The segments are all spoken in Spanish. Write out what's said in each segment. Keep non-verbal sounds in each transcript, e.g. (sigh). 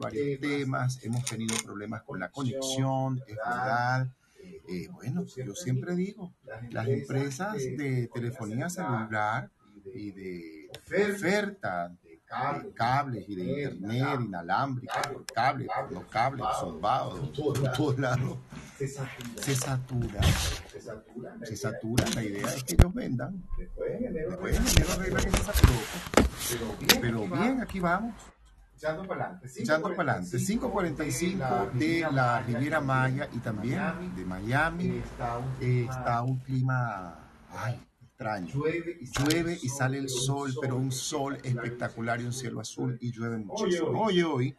varios temas, hemos tenido problemas con la conexión, es verdad. Eh, bueno, yo siempre digo, las empresas de telefonía celular y de oferta de cables y de internet inalámbrica, por cable, por los cables zumbados, por todos lados, se satura. Se satura. La idea es que ellos vendan. Después en enero arregla que se saturó. Pero bien, aquí vamos. Echando para adelante. Echando para adelante. 5.45 de la Riviera Maya y también de Miami. Está un clima ay, extraño. Llueve y sale el sol, pero un sol espectacular y un cielo azul y llueve muchísimo. Hoy, hoy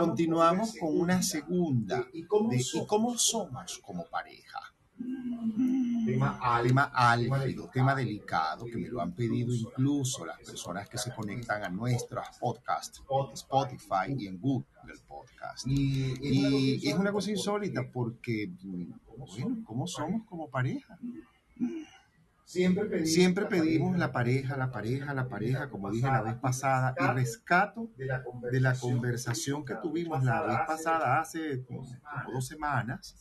continuamos con una segunda de ¿y cómo somos como pareja? Tema, tema álgido, tema delicado, que me lo han pedido incluso las personas que se conectan a nuestros podcasts, Spotify y en Google Podcast. Y, es una cosa insólita porque, bueno, ¿cómo somos como pareja? Siempre pedimos, Siempre pedimos la pareja, la pareja, la pareja, como dije la vez pasada, y rescato de la conversación que tuvimos la vez pasada hace como dos semanas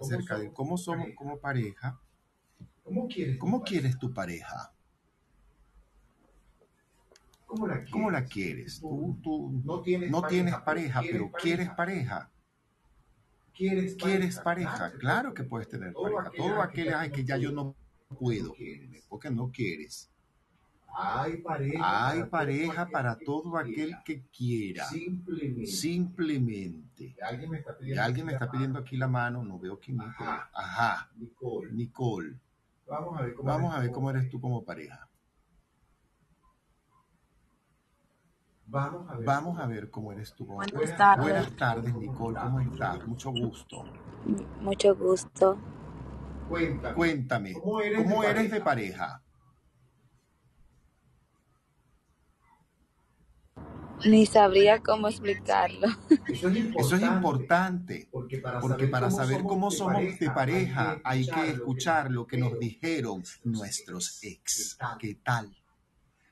acerca de cómo somos como pareja. ¿Cómo quieres, ¿Cómo quieres tu pareja? ¿Cómo la quieres? ¿Cómo la quieres? Tú, tú no tienes no tienes pareja, pareja, pero quieres pareja. ¿Quieres, ¿Quieres pareja? Claro que puedes tener pareja. Todo aquel ay, que ya yo no puedo, porque no quieres. Hay pareja, Hay para pareja todo para aquel todo aquel que quiera. Simplemente. Simplemente. Alguien me está pidiendo, alguien me está pidiendo aquí la mano, no veo quién es. Ajá. Ajá. Nicole. Nicole, Vamos a ver cómo, vamos eres a ver tú. cómo eres tú como pareja. Vamos a ver. Vamos a ver cómo eres tú como Buenas pareja. tardes. Buenas tardes, Nicole, ¿cómo estás? Mucho gusto. Mucho gusto. Cuéntame. Cuéntame, ¿Cómo eres de ¿cómo eres pareja? de pareja? Ni sabría cómo explicarlo. Eso es importante. Eso es importante. Porque para Porque saber, para cómo, saber somos cómo de somos de pareja hay que escuchar lo que nos dijeron nuestros ex. ¿Qué ¿Qué tal?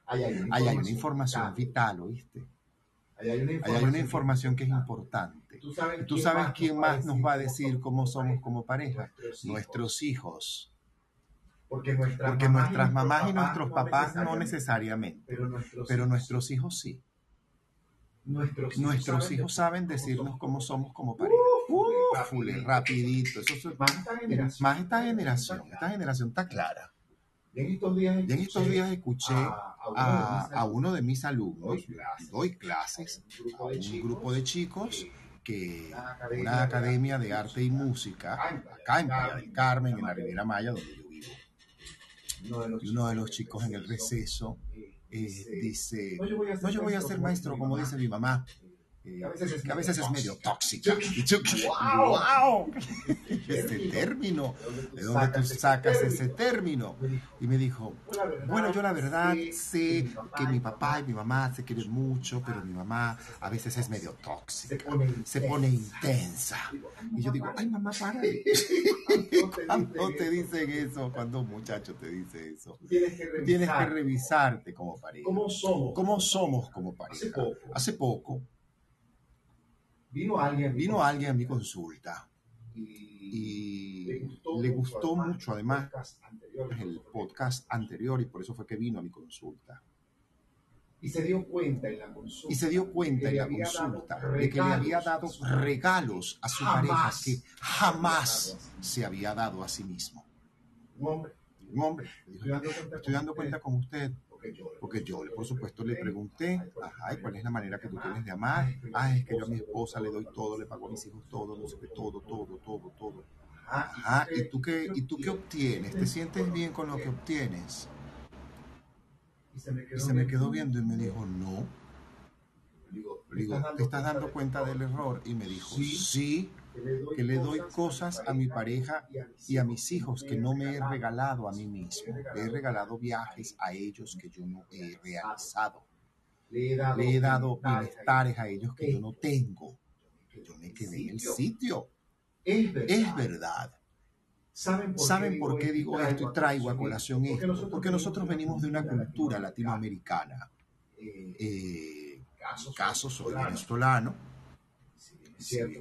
Ahí hay hay una información vital. vital, ¿oíste? Ahí hay una información, hay una información que es importante. ¿Tú sabes, ¿Tú sabes quién más nos va a decir cómo somos como pareja? Nuestros hijos. Nuestros hijos. Porque nuestras, Porque nuestras mamás y nuestros papás no necesariamente, Pero nuestros, pero nuestros hijos sí. nuestros, hijos saben decirnos cómo somos como pareja. Uf, Uf, fule, rapidito. Eso es- Más esta generación. más esta generación. Esta generación está clara. Y en estos días, Y en estos días escuché a, a, a uno de mis alumnos, Doy clases. a un grupo de chicos que Una academia de arte y música acá en Playa del Carmen, en la Riviera Maya, donde yo vivo. uno de los Y uno de los chicos en el receso eh, eh, dice, no, yo voy a ser maestro, como dice mi mamá. Eh, que a veces es medio tóxica. Y yo, ¡Wow! Ese término, ¿de dónde tú sacas ese término? Y me dijo, bueno, yo la verdad sé que mi papá y mi mamá se quieren mucho, pero mi mamá a veces es medio tóxica, pone, se pone intensa. Y yo digo, ay mamá, párale. ¿Cuándo te dicen (laughs) eso? Cuando un muchacho te dice eso. Tienes que Tú Tienes que revisar revisarte como pareja. cómo somos. ¿Cómo somos como pareja? Hace poco. Hace poco Vino alguien. vino alguien a mi consulta y, y le gustó mucho además el podcast anterior y por eso fue que vino a mi consulta. Y se dio cuenta en la consulta. Y se dio cuenta en la consulta de que le había dado regalos a su pareja Jamás. que jamás se había dado a sí mismo. Un hombre. Un hombre dijo, Estoy dando cuenta, estoy dando cuenta con usted Porque yo, por supuesto, le pregunté, ajá, ¿y cuál es la manera que tú tienes de amar? Ah, es que yo a mi esposa le doy todo, le pago a mis hijos todo, no sé qué, todo, todo, todo, todo. Ajá, ¿y tú qué, y tú qué obtienes? ¿Te sientes bien con lo que obtienes? Y se me quedó, Y se me quedó viendo y me dijo, no. Le digo, ¿te estás dando cuenta del error? Y me dijo, sí, que le doy cosas a mi pareja y a mis hijos que no me he regalado a mí mismo. Le he regalado viajes a ellos que yo no he realizado. Le he dado, Le he dado bienestares a ellos que yo no tengo. Yo me quedé en el sitio. Es verdad. Es verdad. ¿Saben por, ¿Saben por qué digo esto y traigo a colación esto? Porque nosotros venimos de una cultura latinoamericana. Eh, Eh, caso soy venezolano.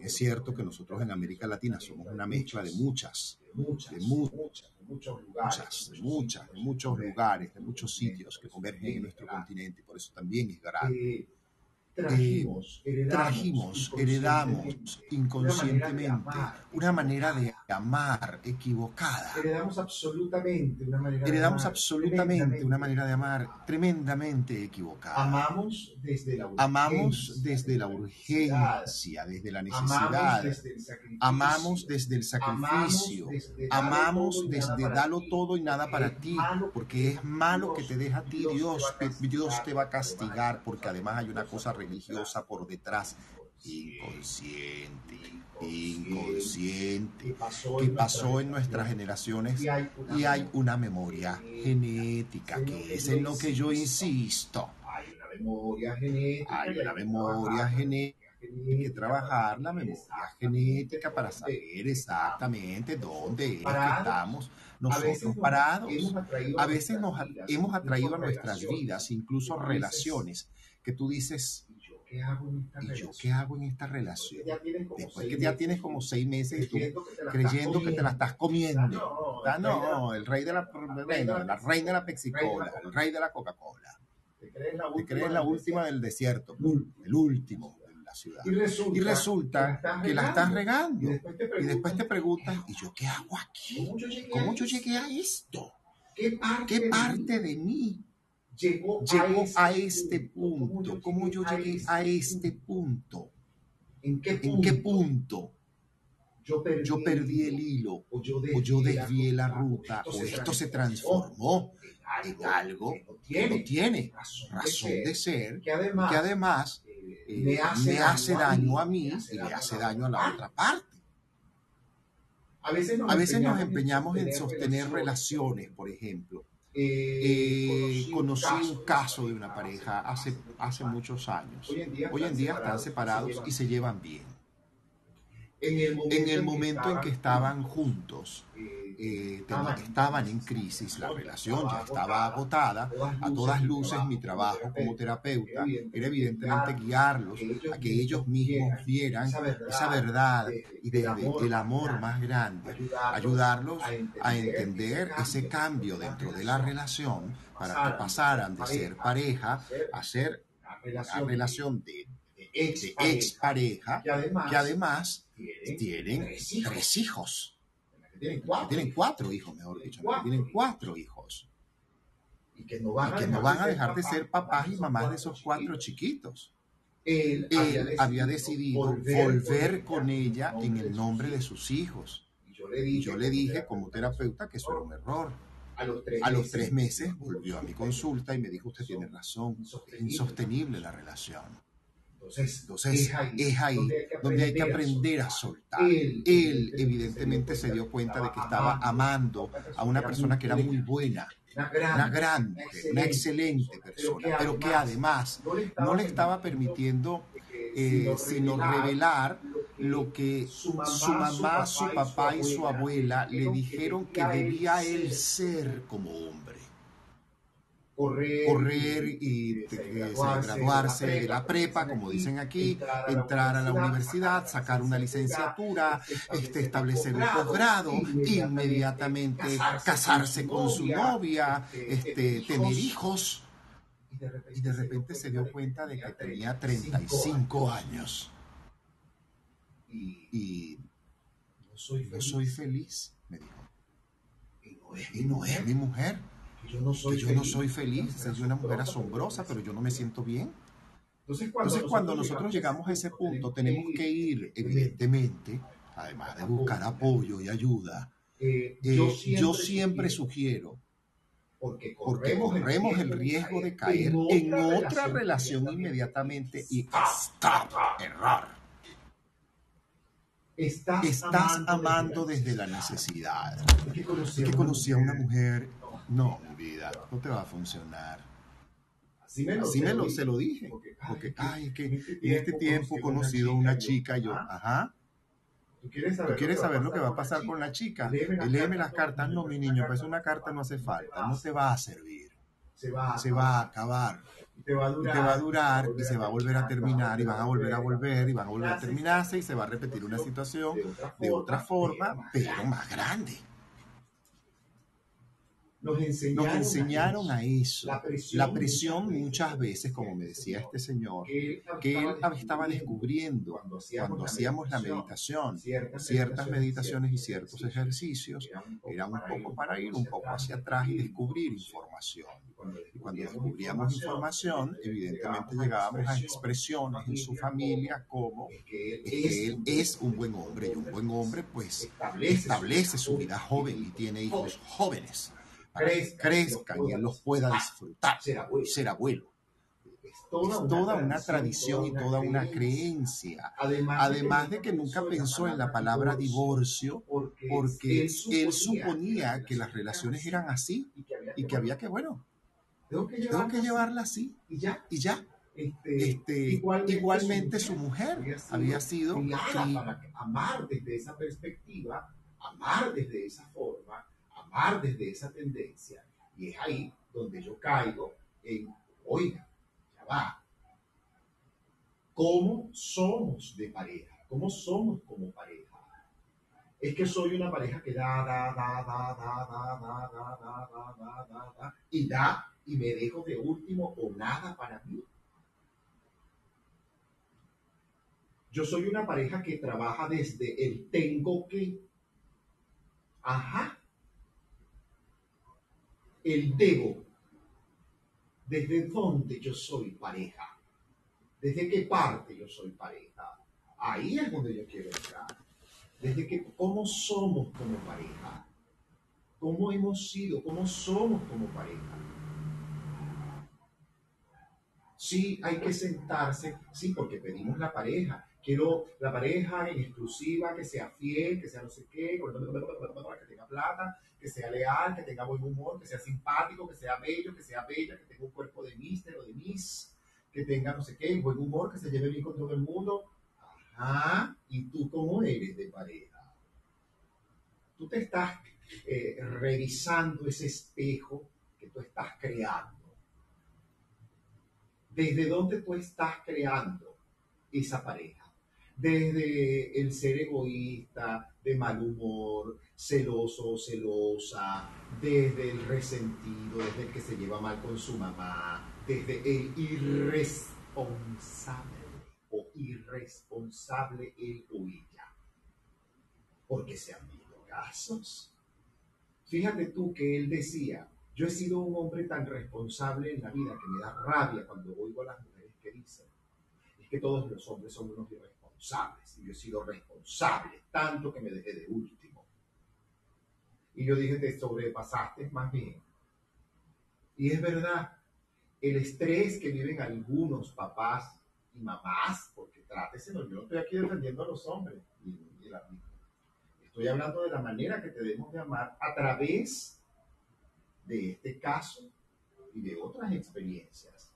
Es cierto que nosotros en América Latina somos una mezcla de muchas, muchas, de mu- muchas, de muchos lugares, muchas, de muchas, de muchos lugares, de muchos sitios que convergen en nuestro continente, por eso también es grande. Eh, heredamos, Trajimos, heredamos inconscientemente una manera de amar equivocada. Heredamos absolutamente una manera de Heredamos amar absolutamente una manera de amar tremendamente equivocada. Amamos desde la urgencia. Amamos desde la urgencia, desde la necesidad. Amamos desde el sacrificio. Amamos desde dalo todo y nada para ti, porque es malo que te deja a ti Dios. Dios te va a castigar, porque además hay una cosa religiosa por detrás. Inconsciente, inconsciente, que pasó, en nuestras generaciones y hay una, memoria genética, que es en lo que yo insisto. hay una memoria genética. Hay una que memoria genética. Que trabajar la memoria genética para saber exactamente dónde es que estamos nosotros parados. A veces nos hemos atraído a nuestras vidas incluso relaciones que tú dices, ¿Y yo qué hago en esta ¿y yo qué hago en esta relación? Después que ya tienes como seis meses y tú creyendo que te la estás comiendo. Ah, No, no, el rey de la, la reina de la Pepsi-Cola, el rey de la Coca-Cola. Te crees la última. crees la última del desierto, el último de la ciudad. Y resulta, Y resulta que la estás regando. Y después te Y preguntas, después te preguntas, ¿y yo qué hago aquí? ¿cómo yo llegué, ¿Cómo a yo esto? llegué a esto? ¿Qué parte, ¿Qué de parte mí de mí llegó, llegó a a este punto? ¿Cómo yo llegué a este punto? ¿En qué punto? ¿En qué punto yo perdí, yo perdí el hilo o yo o yo desvié la ruta o esto se transformó en algo que no tiene, razón, de ser, que además, eh, eh, me hace, daño a mí y le hace daño a la otra parte. A veces nos, A veces nos empeñamos en sostener relaciones, por ejemplo. Eh, Eh, conocí un caso de una pareja hace, hace muchos años. Hoy en día Hoy en día están separados y se llevan bien. En el momento en que estaban juntos, eh, ten- estaban en crisis, la relación ya estaba agotada. A todas luces, mi trabajo como terapeuta era evidentemente guiarlos a que ellos mismos vieran esa verdad y desde el amor más grande, ayudarlos a entender ese cambio dentro de la relación para que pasaran de ser pareja a ser una relación de, de ex pareja que además tienen tres hijos. Tienen Que cuatro, tienen cuatro hijos, mejor dicho. que Tienen cuatro hijos. y que no Y van, que no van a dejar de ser papás y mamás de esos cuatro chiquitos. Él, Él había decidido volver con ella en el nombre de sus hijos. Y yo le Y dije, yo le dije como terapeuta que eso era un error. a los tres, A los tres meses volvió a mi consulta y me dijo, usted tiene razón, es insostenible la relación. Entonces, Entonces es ahí donde hay que aprender a soltar. Él evidentemente se dio cuenta de que estaba amando a una persona que era muy buena, una gran, una gran mujer, una excelente persona, pero que además no le estaba permitiendo eh, sino revelar lo que su mamá, su papá y su abuela le dijeron que debía él ser como hombre. Correr, Correr y eh, graduarse de la prepa, como dicen aquí, entrar a la universidad, sacar una licenciatura, este, establecer un posgrado, inmediatamente casarse con su novia, este, tener hijos. Y de repente, se dio cuenta de que tenía 35 años. Y no soy feliz. soy feliz, me dijo. Y no es Y no es mi mujer, yo no soy que yo no soy feliz, soy una mujer asombrosa, pero yo no me siento bien. Entonces, cuando, Entonces, cuando nosotros llegamos a ese punto, tenemos que ir, evidentemente, además de buscar apoyo y ayuda, eh, eh, yo siempre sugiero, porque porque corremos el riesgo de caer en otra relación inmediatamente y stop, error. Estás, amando desde la necesidad. Es que conocí a una mujer, no, mi vida, no te va a funcionar. Así me lo, Así me lo, se lo dije, porque, ay, es que en este tiempo he conocido a una chica y yo, ajá, ¿Tú quieres ¿tú quieres saber lo que va a pasar con la chica? Y léeme las cartas, no, mi niño, pues una carta no hace falta, no te va a servir, Se va, se va a acabar. Y te va a y durar. te va a durar y se va a volver a terminar y van a volver a volver y van a volver a terminarse y se va a repetir una situación de otra forma, pero más grande. Nos enseñaron, Nos enseñaron a eso. La presión, La presión muchas veces, como me decía este señor, que él, estaba descubriendo. cuando hacíamos, la meditación, ciertas, meditaciones y ciertos ejercicios, era un poco para ir un poco hacia atrás y descubrir información. Y cuando descubríamos información, evidentemente llegábamos a expresiones. en su familia como que él es un buen hombre y un buen hombre pues establece, su vida joven y tiene hijos jóvenes Crezcan, crezcan y él los pueda disfrutar ser abuelo. ser abuelo. Es Es toda una tradición y toda una creencia. Además, Además de que nunca pensó en la palabra divorcio porque, porque él suponía que las relaciones eran así y que había que, bueno, tengo que, tengo que llevarla así y ya. y ya. Este, Este, igualmente, igualmente su mujer había sido criada cri- para amar desde esa perspectiva, amar desde esa forma, desde esa tendencia. Y es ahí donde yo caigo en, oiga, ya va. ¿Cómo somos de pareja? ¿Cómo somos como pareja? Es que soy una pareja que da, da, da, da, da, da, da, da, da, da, da, da, da, y da, y me dejo de último o nada para mí. Yo soy una pareja que trabaja desde el tengo que. Ajá. El debo. ¿Desde dónde yo soy pareja? ¿Desde qué parte yo soy pareja? Ahí es donde yo quiero entrar. Desde que, ¿cómo somos como pareja? ¿Cómo hemos sido? ¿Cómo somos como pareja? Sí, hay que sentarse, sí, porque pedimos la pareja. Quiero la pareja en exclusiva, que sea fiel, que sea no sé qué, que tenga plata, que sea leal, que tenga buen humor, que sea simpático, que sea bello, que sea bella, que tenga un cuerpo de mister o de miss, que tenga no sé qué, buen humor, que se lleve bien con todo el mundo. Ajá, ¿y tú cómo eres de pareja? Tú te estás eh, revisando ese espejo que tú estás creando. ¿Desde dónde tú estás creando esa pareja? Desde el ser egoísta, de mal humor, celoso o celosa, desde el resentido, desde el que se lleva mal con su mamá, desde el irresponsable o irresponsable él o ella. Porque se han visto casos. Fíjate tú que él decía, yo he sido un hombre tan responsable en la vida que me da rabia cuando oigo a las mujeres que dicen, es que todos los hombres son unos irresponsables y yo he sido responsable, tanto que me dejé de último. Y yo dije, te sobrepasaste más bien. Y es verdad, el estrés que viven algunos papás y mamás, porque trátese, yo no estoy aquí defendiendo a los hombres, y, y la, estoy hablando de la manera que debemos de amar a través de este caso y de otras experiencias.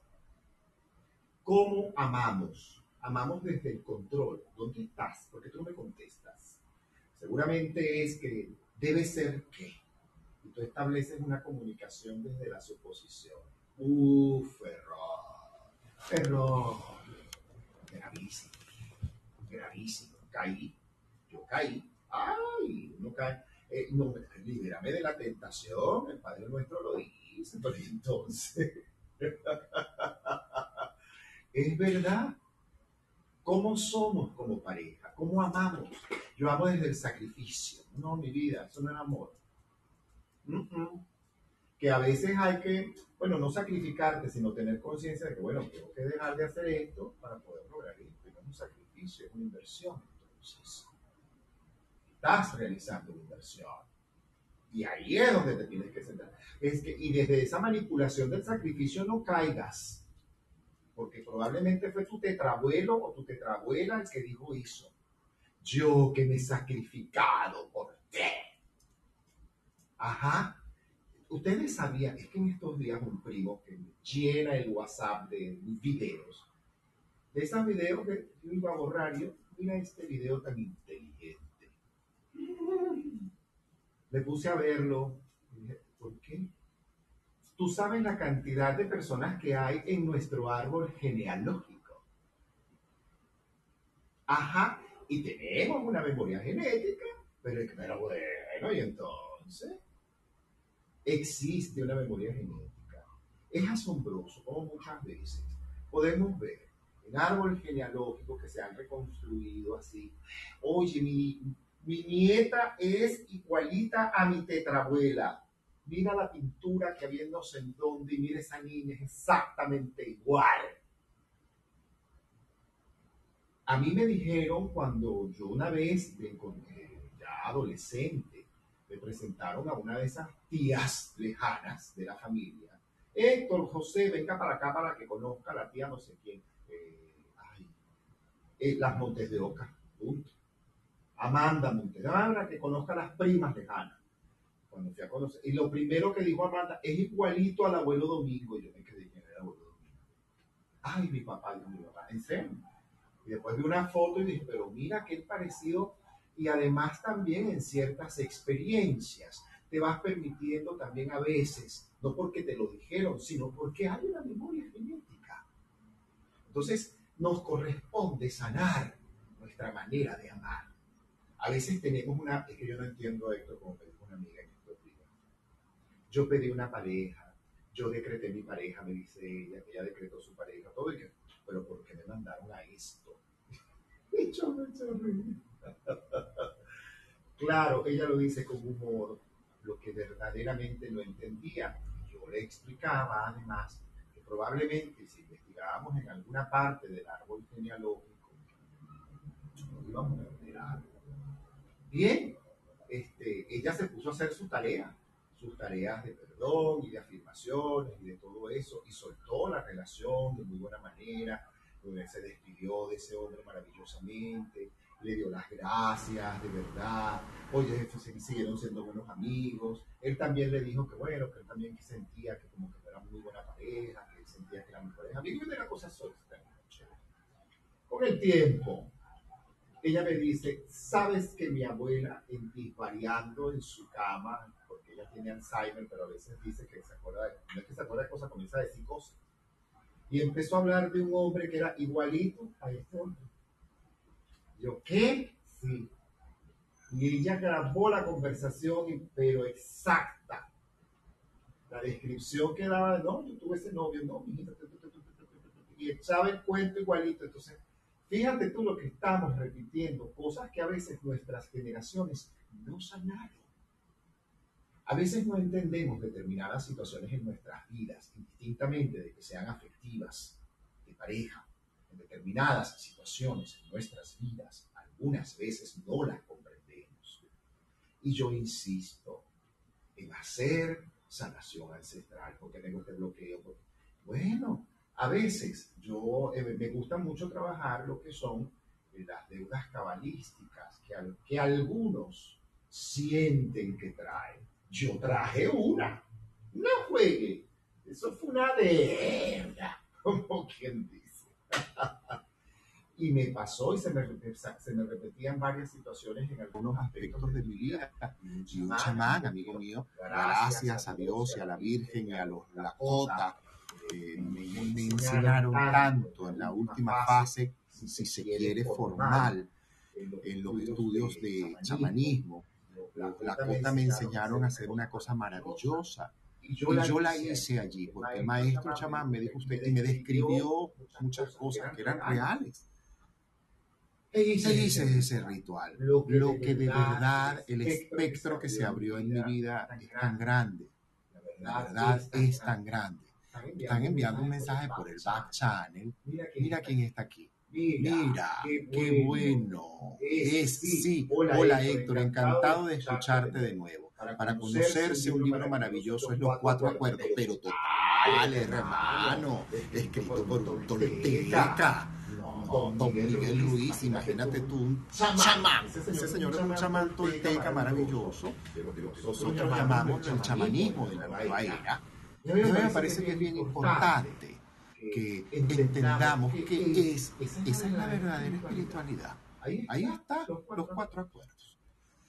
¿Cómo amamos? Amamos desde el control. ¿Dónde estás? Porque tú no me contestas. Seguramente es que debe ser qué. Y tú estableces una comunicación desde la suposición. Uf, error. Error. Gravísimo. Gravísimo. Caí. Yo caí. Ay, uno cae. Eh, no, libérame de la tentación, el Padre nuestro lo dice, (laughs) entonces, (laughs) es verdad, ¿cómo somos como pareja? ¿Cómo amamos? Yo amo desde el sacrificio, no, mi vida, eso no es amor. Que a veces hay que, bueno, no sacrificarte, sino tener conciencia de que, bueno, tengo que dejar de hacer esto para poder lograr esto, es un sacrificio, es una inversión, entonces estás realizando una inversión. Y ahí es donde te tienes que sentar. Es que, y desde esa manipulación del sacrificio no caigas. Porque probablemente fue tu tetrabuelo o tu tetrabuela el que dijo eso. Yo que me he sacrificado por ti. Ajá. Ustedes sabían, es que en estos días un primo que me llena el WhatsApp de videos. De esos videos que yo iba a borrar, yo, mira este video tan inteligente. Me puse a verlo y dije, ¿por qué? Tú sabes la cantidad de personas que hay en nuestro árbol genealógico. Ajá, y tenemos una memoria genética, pero, bueno, y entonces existe una memoria genética. Es asombroso como muchas veces podemos ver en árboles genealógicos que se han reconstruido así. Oye, mi, mi nieta es igualita a mi tetrabuela. Mira la pintura que había no y mira esa niña, es exactamente igual. A mí me dijeron cuando yo una vez, de, ya adolescente, me presentaron a una de esas tías lejanas de la familia. Héctor, José, venga para acá para que conozca a la tía no sé quién. Eh, ay, eh, las Montes de Oca, punto. Amanda Montes que conozca a las primas lejanas. Cuando fui a conocer. Y lo primero que dijo Amanda, es igualito al abuelo Domingo. Yo me quedé, ¿quién era el abuelo Domingo? Ay, mi papá, mi papá, en serio. Y después vi una foto y dije, pero mira qué parecido. Y además también en ciertas experiencias te vas permitiendo también a veces, no porque te lo dijeron, sino porque hay una memoria genética. Entonces, nos corresponde sanar nuestra manera de amar. A veces tenemos una, es que yo no entiendo esto como me dijo una amiga en estos días. Yo pedí una pareja, yo decreté mi pareja, me dice ella, ella decretó su pareja, todo, y que, pero ¿por qué me mandaron a esto? (laughs) (laughs) Claro, ella lo dice con humor, lo que verdaderamente no entendía. Yo le explicaba además que probablemente si investigábamos en alguna parte del árbol genealógico, no íbamos a algo. Bien, este, ella se puso a hacer su tarea, sus tareas de perdón y de afirmaciones y de todo eso, y soltó la relación de muy buena manera, se despidió de ese hombre maravillosamente, le dio las gracias, de verdad. Oye, siguieron siendo buenos amigos. Él también le dijo que bueno, que él también sentía que como que era muy buena pareja, que él sentía que eran mejores amigos y de la cosa sola. Con el tiempo, ella me dice, ¿sabes que mi abuela, en variando en su cama, ella tiene Alzheimer, pero a veces dice que se acuerda, de, no es que se acuerda de cosas, comienza a decir cosas. Y empezó a hablar de un hombre que era igualito a este hombre. Yo, ¿qué? Sí. Y ella grabó la conversación, pero exacta. La descripción que daba, no, yo tuve ese novio, no, mi y echaba el cuento igualito. Entonces, fíjate tú lo que estamos repitiendo, cosas que a veces nuestras generaciones no sanaron. A veces no entendemos determinadas situaciones en nuestras vidas, indistintamente de que sean afectivas, de pareja, determinadas situaciones en nuestras vidas, algunas veces no las comprendemos. Y yo insisto en hacer sanación ancestral, porque tengo este bloqueo. Bueno, a veces yo eh, me gusta mucho trabajar lo que son eh, las deudas cabalísticas, que, que algunos sienten que traen. Yo traje una, no juegue, eso fue una deuda, (laughs) como quien dice. (laughs) y me pasó y se me, se me repetían varias situaciones en algunos aspectos de mi vida. Y un chamán, amigo mío, gracias a Dios y a la Virgen y a los Lakota, eh, me, me, enseñaron tanto en la última fase, si se quiere, formal, en los estudios de chamanismo. Los Lakota me enseñaron a hacer una cosa maravillosa y yo, la, hice allí, porque el maestro chamán me dijo usted y me describió muchas cosas que eran reales. ¿Qué hice ese ritual? Lo que de verdad, el espectro que se abrió en mi vida es tan grande. La verdad es tan grande. Están enviando un mensaje por el back channel. Mira quién está aquí. Mira, qué bueno. Es, sí. Hola Héctor, encantado de escucharte. de nuevo. Para conocerse un libro maravilloso es Los Cuatro Acuerdos, pero total, hermano, escrito por tolteca. Don Miguel Ruiz, imagínate tú, un chamán. Ese señor es un chamán tolteca maravilloso. Nosotros llamamos el chamanismo de la nueva era. Y a mí me parece que es bien importante que entendamos que es, esa es la verdadera espiritualidad. Ahí está los cuatro acuerdos.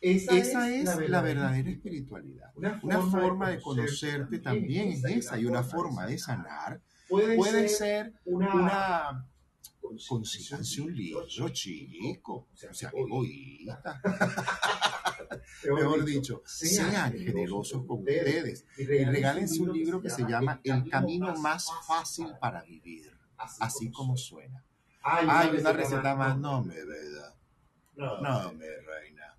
Esa, es, la, verdadera, espiritualidad. Una forma, de conocerte también es esa. y una forma de sanar. Puede, ser una consíganse un libro, chico, o sea, egoísta. (laughs) Mejor dicho, sean generosos con ustedes y regálense un libro que se llama El camino más fácil para vivir, así como suena. Hay una receta más, no me veda, no. Me reina,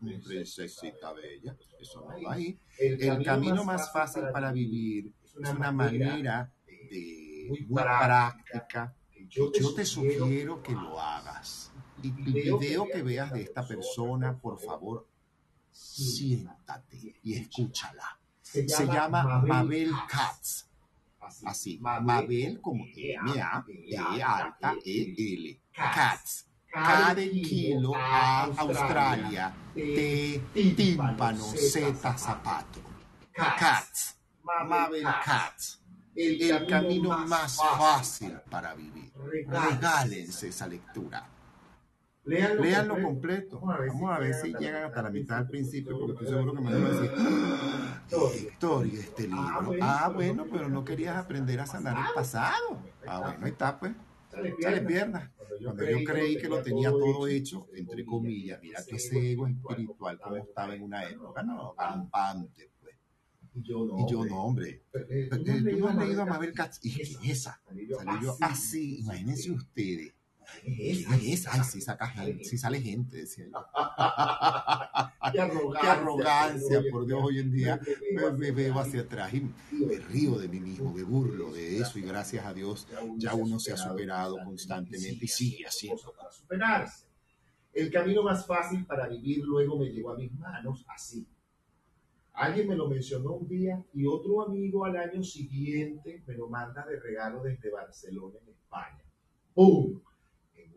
mi princesita bella, eso no va ahí. El camino más fácil para vivir es una manera de muy práctica yo te sugiero que lo hagas. El video que veas de esta persona, por favor, siéntate y escúchala. Se llama Mabel Katz. Así, Mabel como M-A-B alta E-L. Katz. K de kilo, A Australia, T tímpano, Z zapato. Katz. Mabel Katz el, camino más fácil para vivir. Regálense esa lectura. Léanlo, completo. Vamos a ver si llegan hasta la mitad al principio, porque estoy seguro que me van a decir, Héctor, ¿y este libro? Ah, bueno, pero no querías aprender a sanar el pasado. Ah, bueno, ahí está, pues. Sale piernas. Cuando yo creí que lo tenía todo hecho, entre comillas, mira que ese ego espiritual como estaba en una época, no, campante y yo no, y yo, no hombre. Tú no has leído a Mabel Katz. Y quién es esa. Salió yo así. Ah, imagínense ustedes. Ay, esa, ay, sí saca gente, sí sale gente, decía yo. (laughs) Qué arrogancia, Qué arrogancia por Dios, hoy en día me, veo hacia atrás y me río de mí mismo, me burlo de eso y gracias a Dios ya uno se ha superado constantemente y sigue haciendo. Para superarse. El camino más fácil para vivir luego me llegó a mis manos así Alguien me lo mencionó un día y otro amigo al año siguiente me lo manda de regalo desde Barcelona, en España. ¡Pum!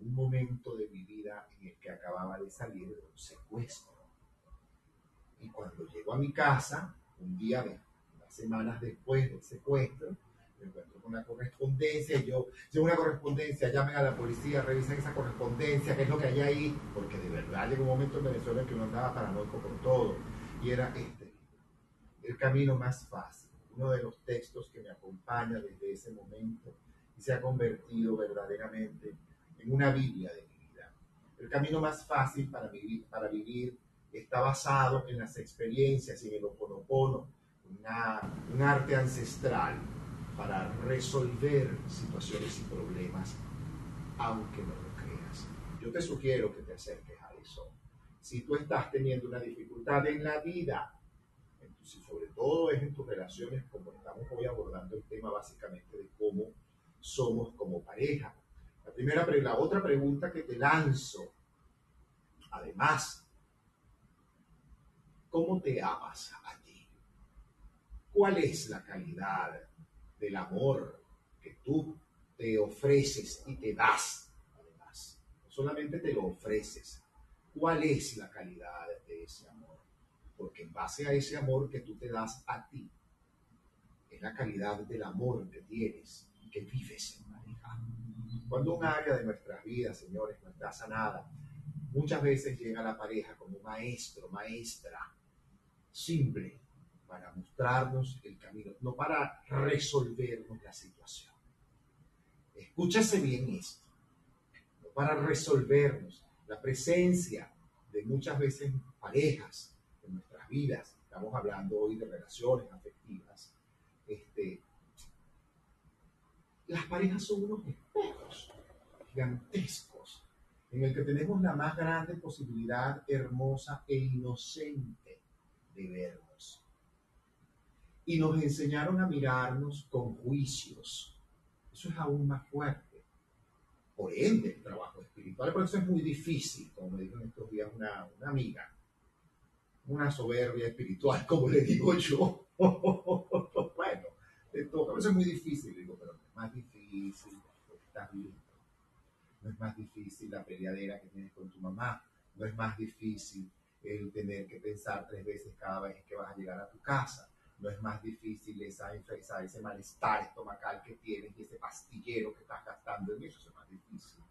Un momento de mi vida en el que acababa de salir de un secuestro. Y cuando llego a mi casa, un día, unas semanas después del secuestro, me encuentro con una correspondencia y yo, llevo una correspondencia, llamen a la policía, revisen esa correspondencia, qué es lo que hay ahí, porque de verdad llegó un momento en Venezuela en que uno andaba paranoico por todo. Y era este el camino más fácil, uno de los textos que me acompaña desde ese momento y se ha convertido verdaderamente en una Biblia de mi vida. El camino más fácil para vivir, para vivir está basado en las experiencias y en el oponopono, una, un arte ancestral para resolver situaciones y problemas, aunque no lo creas. Yo te sugiero que te acerques a eso. Si tú estás teniendo una dificultad en la vida, si sobre todo es en tus relaciones, como estamos hoy abordando el tema básicamente de cómo somos como pareja. La primera, la otra pregunta que te lanzo, además, ¿cómo te amas a ti? ¿Cuál es la calidad del amor que tú te ofreces y te das? Además, no solamente te lo ofreces, ¿cuál es la calidad de ese amor? porque en base a ese amor que tú te das a ti, es la calidad del amor que tienes y que vives en pareja. Cuando un área de nuestras vidas, señores, no está sanada, muchas veces llega la pareja como maestro, maestra, simple, para mostrarnos el camino, no para resolvernos la situación. Escúchase bien esto, no para resolvernos la presencia de muchas veces parejas vidas, estamos hablando hoy de relaciones afectivas, este, las parejas son unos espejos gigantescos en el que tenemos la más grande posibilidad hermosa e inocente de vernos. Y nos enseñaron a mirarnos con juicios. Eso es aún más fuerte. Por ende, el trabajo espiritual, por eso es muy difícil, como me dijo en estos días una, una amiga, una soberbia espiritual, como le digo yo. (laughs) bueno, todo. A veces es muy difícil, más difícil porque estás vivo. No es más difícil la peleadera que tienes con tu mamá. No es más difícil el tener que pensar tres veces cada vez que vas a llegar a tu casa. No es más difícil esa, esa, ese malestar estomacal que tienes y ese pastillero que estás gastando en eso. Eso es más difícil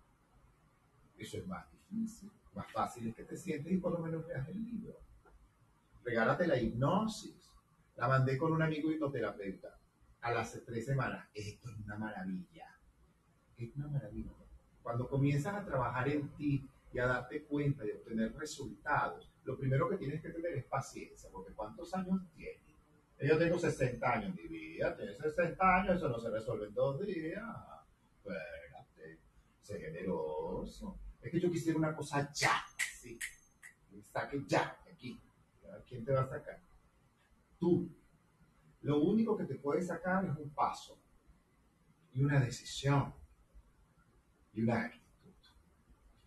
Eso es más difícil. Más fácil es que te sientes y por lo menos veas el libro. Regálate la hipnosis. La mandé con un amigo hipnoterapeuta a las tres semanas. Esto es una maravilla. Es una maravilla. Cuando comienzas a trabajar en ti y a darte cuenta de obtener resultados, lo primero que tienes que tener es paciencia, porque ¿cuántos años tienes? Yo tengo 60 años, mi vida, tienes 60 años, eso no se resuelve en dos días. Espérate, sé generoso. Es que yo quisiera una cosa ya, sí. Saque ya, aquí. ¿Quién te va a sacar? Tú. Lo único que te puede sacar es un paso y una decisión y una actitud.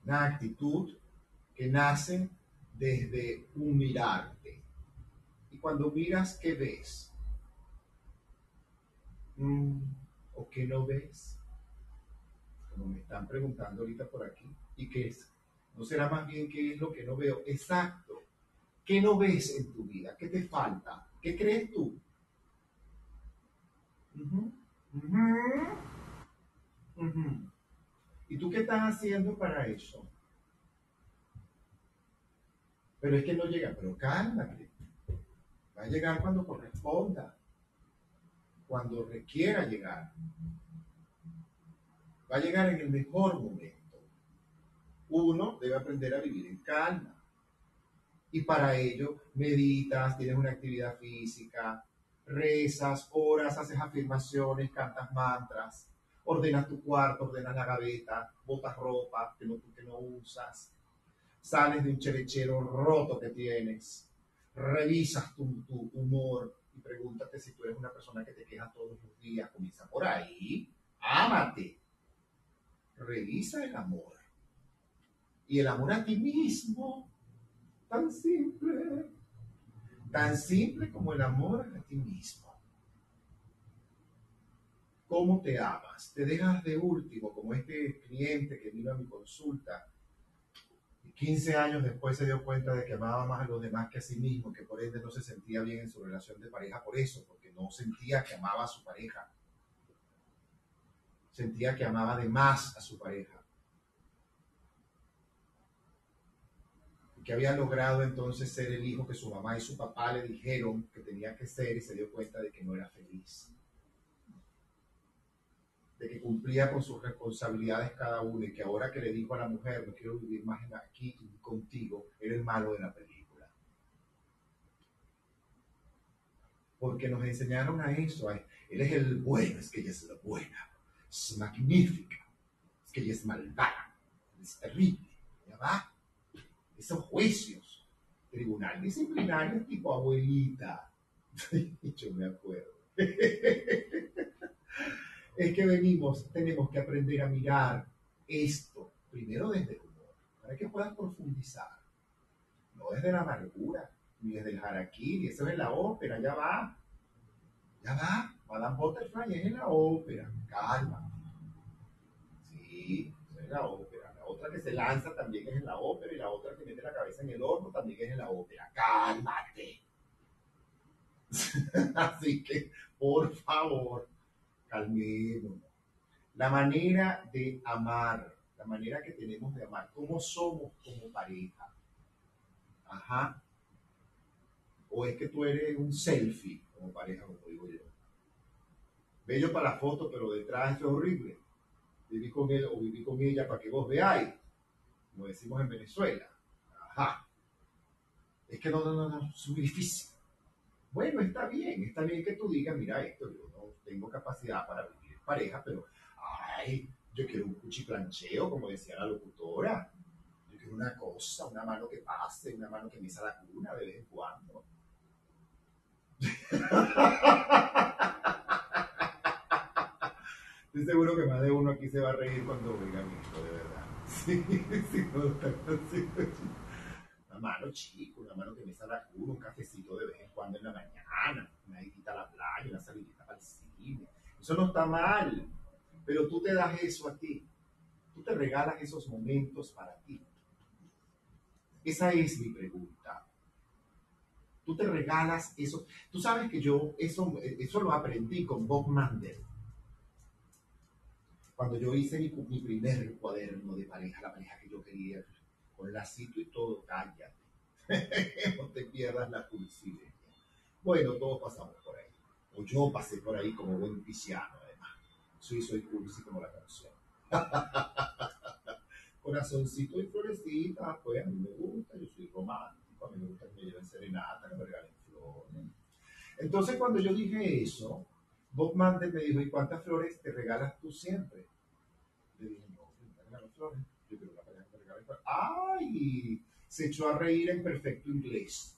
Una actitud que nace desde un mirarte. Y cuando miras, ¿qué ves? Mm, ¿O qué no ves? Como me están preguntando ahorita por aquí. ¿Y qué es? ¿No será más bien qué es lo que no veo? Exacto. ¿Qué no ves en tu vida? ¿Qué te falta? ¿Qué crees tú? ¿Y tú qué estás haciendo para eso? Pero es que no llega, pero cálmate. Va a llegar cuando corresponda, cuando requiera llegar. Va a llegar en el mejor momento. Uno debe aprender a vivir en calma. Y para ello meditas, tienes una actividad física, rezas, oras, haces afirmaciones, cantas mantras, ordenas tu cuarto, ordenas la gaveta, botas ropa que no, que no usas, sales de un cherechero roto que tienes, revisas tu, tu humor y pregúntate si tú eres una persona que te queja todos los días. Comienza por ahí, ámate, revisa el amor. Y el amor a ti mismo, tan simple, tan simple como el amor a ti mismo. ¿Cómo te amas? Te dejas de último, como este cliente que vino a mi consulta 15 años después se dio cuenta de que amaba más a los demás que a sí mismo, que por ende no se sentía bien en su relación de pareja por eso, porque no sentía que amaba a su pareja. Sentía que amaba de más a su pareja. Y que había logrado entonces ser el hijo que su mamá y su papá le dijeron que tenía que ser y se dio cuenta de que no era feliz de que cumplía con sus responsabilidades cada uno y que ahora que le dijo a la mujer, no quiero vivir más aquí contigo, era el malo de la película. Porque nos enseñaron a eso, él es el bueno, es que ella es la buena, es magnífica, es que ella es malvada, es terrible, ya va. Esos juicios, tribunal disciplinario tipo abuelita, (laughs) yo me acuerdo. (laughs) es que venimos, tenemos que aprender a mirar esto, primero desde el humor, para que puedas profundizar. No desde la amargura, ni desde el harakiri, eso es la ópera, ya va. Ya va, Madame Butterfly es en la ópera, calma. Sí, eso es la ópera. Otra que se lanza también es en la ópera y la otra que mete la cabeza en el horno también es en la ópera. Cálmate. (laughs) Así que, por favor, la manera de amar, la manera que tenemos de amar, cómo somos como pareja. Ajá. O es que tú eres un selfie como pareja, como digo yo. Bello para la foto, pero detrás es horrible. Viví con él o viví con ella para que vos veáis, como decimos en Venezuela. Ajá. Es que no, no, no, no, es muy difícil. Bueno, está bien, está bien que tú digas, mira esto, yo no tengo capacidad para vivir pareja, pero, ay, yo quiero un cuchiplancheo, como decía la locutora. Yo quiero una cosa, una mano que pase, una mano que me la cuna de vez en cuando. (laughs) Estoy seguro que más de uno aquí se va a reír cuando oigan esto, de verdad. (laughs) Sí, sí, no, una mano chico, una mano que me salga cuna, un cafecito de vez en cuando en la mañana, una visita a la playa, una salidita el cine. Eso no está mal, pero tú te das eso a ti. Tú te regalas esos momentos para ti. Esa es mi pregunta. Tú te regalas eso. Tú sabes que yo eso, eso lo aprendí con Bob Mandel. Cuando yo hice mi, primer cuaderno de pareja, la pareja que yo quería, con lacito y todo, cállate. (laughs) no te pierdas la publicidad. Bueno, todos pasamos por ahí. O yo pasé por ahí como buen pisciano, además. Soy, soy cursi como la canción. (laughs) Corazoncito y florecita, pues a mí me gusta, yo soy romántico, a mí me gusta que me lleven serenata, que me regalen flores. Entonces, cuando yo dije eso, Bob Mandel me dijo, ¿y cuántas flores te regalas tú siempre? Le dije, no, me regalo flores. Yo quiero la pareja que me regale flores. ¡Ay! Se echó a reír en perfecto inglés.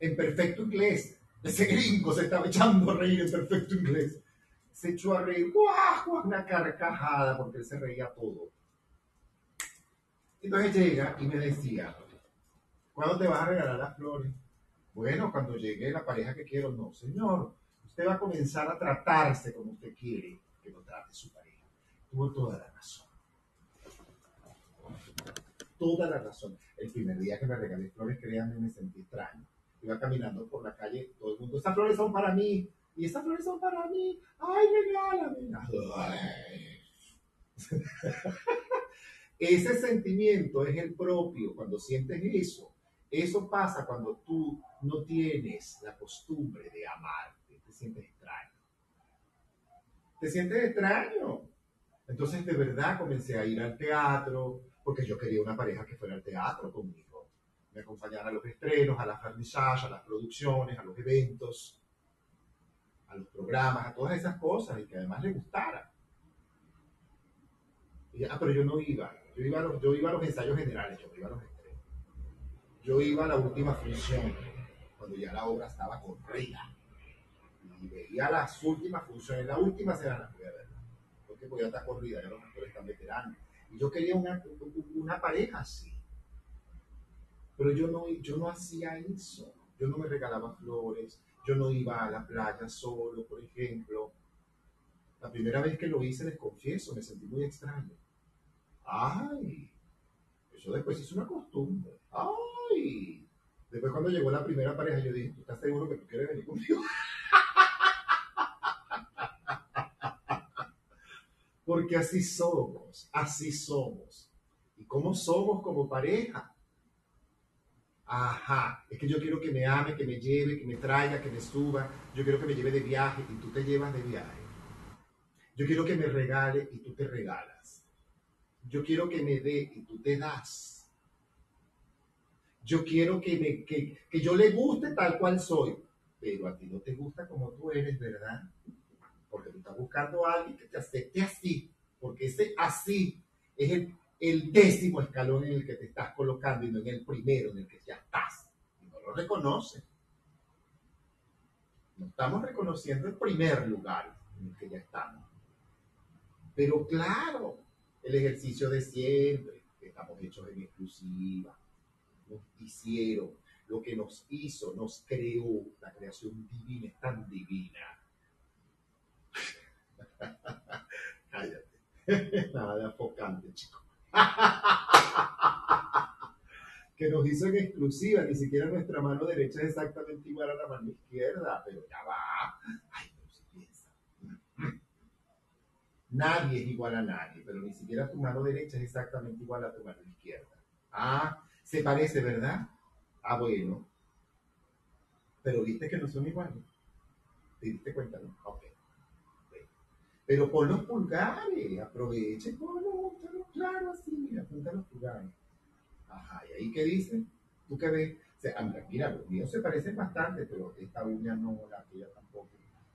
En perfecto inglés. Ese gringo se estaba echando a reír en perfecto inglés. Se echó a reír. ¡guau! Una carcajada porque él se reía todo. Entonces llega y me decía, ¿cuándo te vas a regalar las flores? Bueno, cuando llegue la pareja que quiero, no, señor. Usted va a comenzar a tratarse como usted quiere que lo trate su pareja. Tuvo toda la razón. Toda la razón. El primer día que me regalé flores, créanme, me sentí extraño. Iba caminando por la calle, todo el mundo, estas flores son para mí, y estas flores son para mí, ay, regálame. (laughs) Ese sentimiento es el propio. Cuando sientes eso, eso pasa cuando tú no tienes la costumbre de amarte. Te sientes extraño. Te sientes extraño. Entonces, de verdad, comencé a ir al teatro, porque yo quería una pareja que fuera al teatro conmigo. Me acompañara a los estrenos, a las vernissages, a las producciones, a los eventos, a los programas, a todas esas cosas, y que además le gustara. Y, ah, pero yo no iba. Yo iba, a los, yo iba a los ensayos generales, yo iba a los estrenos. Yo iba a la última función, cuando ya la obra estaba corrida. Y veía las últimas funciones. La última se la fui a ver. Porque ya está corrida, ya los actores están veteranos. Y yo quería una, una pareja así. Pero yo no, yo no hacía eso. Yo no me regalaba flores. Yo no iba a la playa solo, por ejemplo. La primera vez que lo hice, les confieso, me sentí muy extraño. ¡Ay! Eso después hizo una costumbre. ¡Ay! Después cuando llegó la primera pareja, yo dije, ¿tú estás seguro que tú quieres venir conmigo? Porque así somos, así somos. ¿Y cómo somos como pareja? Ajá, es que yo quiero que me ame, que me lleve, que me traiga, que me suba. Yo quiero que me lleve de viaje y tú te llevas de viaje. Yo quiero que me regale y tú te regalas. Yo quiero que me dé y tú te das. Yo quiero que, me, que, que yo le guste tal cual soy, pero a ti no te gusta como tú eres, ¿verdad? Porque tú estás buscando a alguien que te acepte así, porque ese así es el, décimo escalón en el que te estás colocando y no en el primero en el que ya estás. Y no lo reconoce. No estamos reconociendo el primer lugar en el que ya estamos. Pero claro, el ejercicio de siempre, que estamos hechos en exclusiva, nos hicieron, lo que nos hizo, nos creó, la creación divina es tan divina. (laughs) Cállate, (laughs) nada de afocante, chico. (laughs) que nos hizo en exclusiva, ni siquiera nuestra mano derecha es exactamente igual a la mano izquierda, pero ya va. Ay, no se piensa. Nadie es igual a nadie, pero ni siquiera tu mano derecha es exactamente igual a tu mano izquierda. Ah, se parece, ¿verdad? Ah, bueno. Pero viste que no son iguales. ¿Te diste cuenta? No? Ok. Pero pon los pulgares, aproveche, ponlos, claro, así, mira, apunta los pulgares. Ajá, ¿y ahí qué dice? ¿Tú qué ves? Mira, los míos se parecen bastante, pero esta uña no, la aquella tampoco.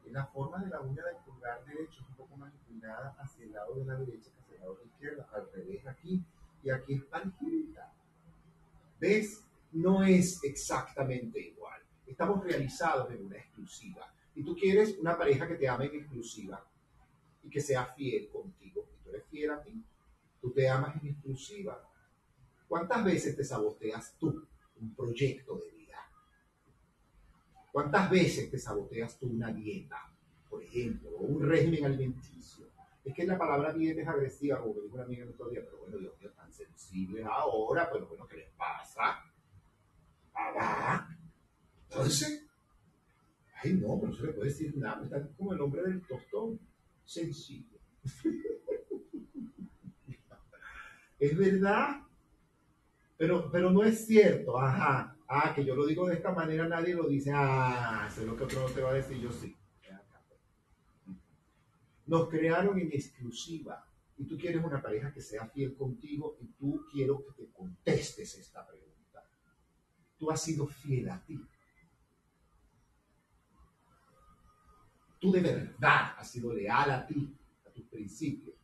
Y la forma de la uña del pulgar derecho es un poco más inclinada hacia el lado de la derecha que hacia el lado de la izquierda, al revés aquí, y aquí es parecida. ¿Ves? No es exactamente igual. Estamos realizados en una exclusiva. Y tú quieres una pareja que te ame en exclusiva y que sea fiel contigo. Y tú eres fiel a ti. Tú te amas en exclusiva. ¿Cuántas veces te saboteas tú un proyecto de vida? ¿Cuántas veces te saboteas tú una dieta, por ejemplo, o un régimen alimenticio? Es que la palabra dieta es agresiva, como me dijo una amiga el otro día, pero bueno, Dios mío, tan sensibles ahora, pero bueno, ¿qué les pasa? Ah, Entonces, ay no, pero no se le puede decir nada, está como el hombre del tostón, sencillo. es verdad. Pero, pero no es cierto. Ajá. Ah, que yo lo digo de esta manera, nadie lo dice. Ah, sé lo que otro no te va a decir, yo sí. Nos crearon en exclusiva y tú quieres una pareja que sea fiel contigo y tú quiero que te contestes esta pregunta. Tú has sido fiel a ti. Tú de verdad has sido leal a ti, a tus principios.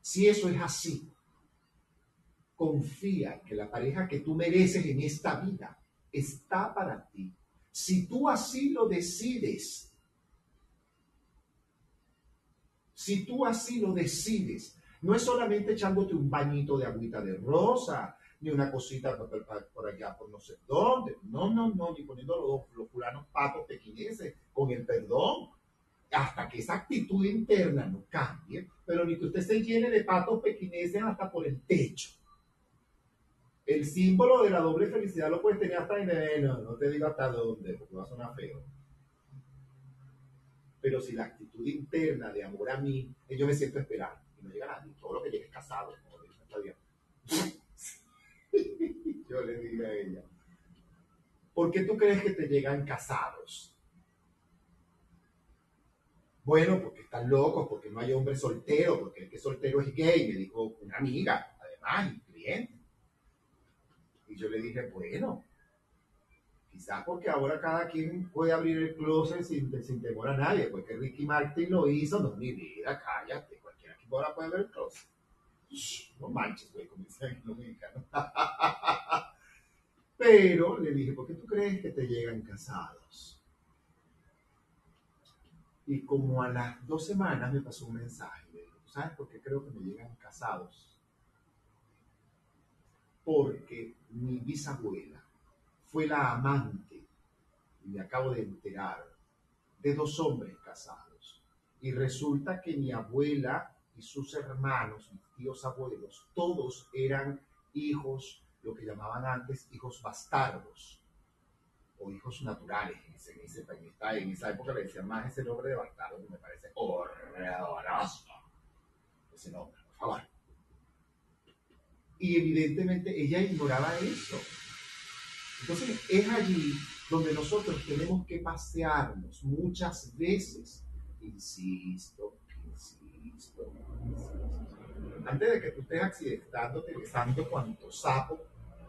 Si eso es así, confía que la pareja que tú mereces en esta vida está para ti. Si tú así lo decides, si tú así lo decides, no es solamente echándote un bañito de agüita de rosa, ni una cosita por, allá, por no sé dónde. No, no, no, ni poniendo los, los fulanos patos pequineses con el perdón. Hasta que esa actitud interna no cambie, pero ni que usted se llene de patos pequineses hasta por el techo. El símbolo de la doble felicidad lo puedes tener hasta en el, no, no te digo hasta dónde, porque va a sonar feo. Pero si la actitud interna de amor a mí, yo me siento esperar, y no llega nadie, todo lo que llegue es casado, como está bien. (laughs) yo le digo a ella, ¿por qué tú crees que te llegan casados? Bueno, porque están locos, porque no hay hombre soltero, porque el que es soltero es gay, me dijo una amiga, además, y cliente. Y yo le dije, bueno, quizás porque ahora cada quien puede abrir el closet sin, temor a nadie, porque Ricky Martin lo hizo, no, mi vida, cállate, cualquiera que ahora puede abrir el closet. No manches, güey, como dice el dominicano. (laughs) Pero le dije, ¿por qué tú crees que te llegan casados? Y como a las dos semanas me pasó un mensaje. Me dijo, ¿sabes por qué creo que me llegan casados? porque mi bisabuela fue la amante, y me acabo de enterar, de dos hombres casados. Y resulta que mi abuela y sus hermanos, mis tíos abuelos, todos eran hijos, lo que llamaban antes hijos bastardos o hijos naturales. En, ese, en, esa época le decían más ese nombre de bastardo que me parece horroroso. Ese nombre, por favor. Y evidentemente ella ignoraba eso. Entonces es allí donde nosotros tenemos que pasearnos muchas veces. Insisto, insisto, insisto. Antes de que tú estés accidentándote, besando cuanto sapo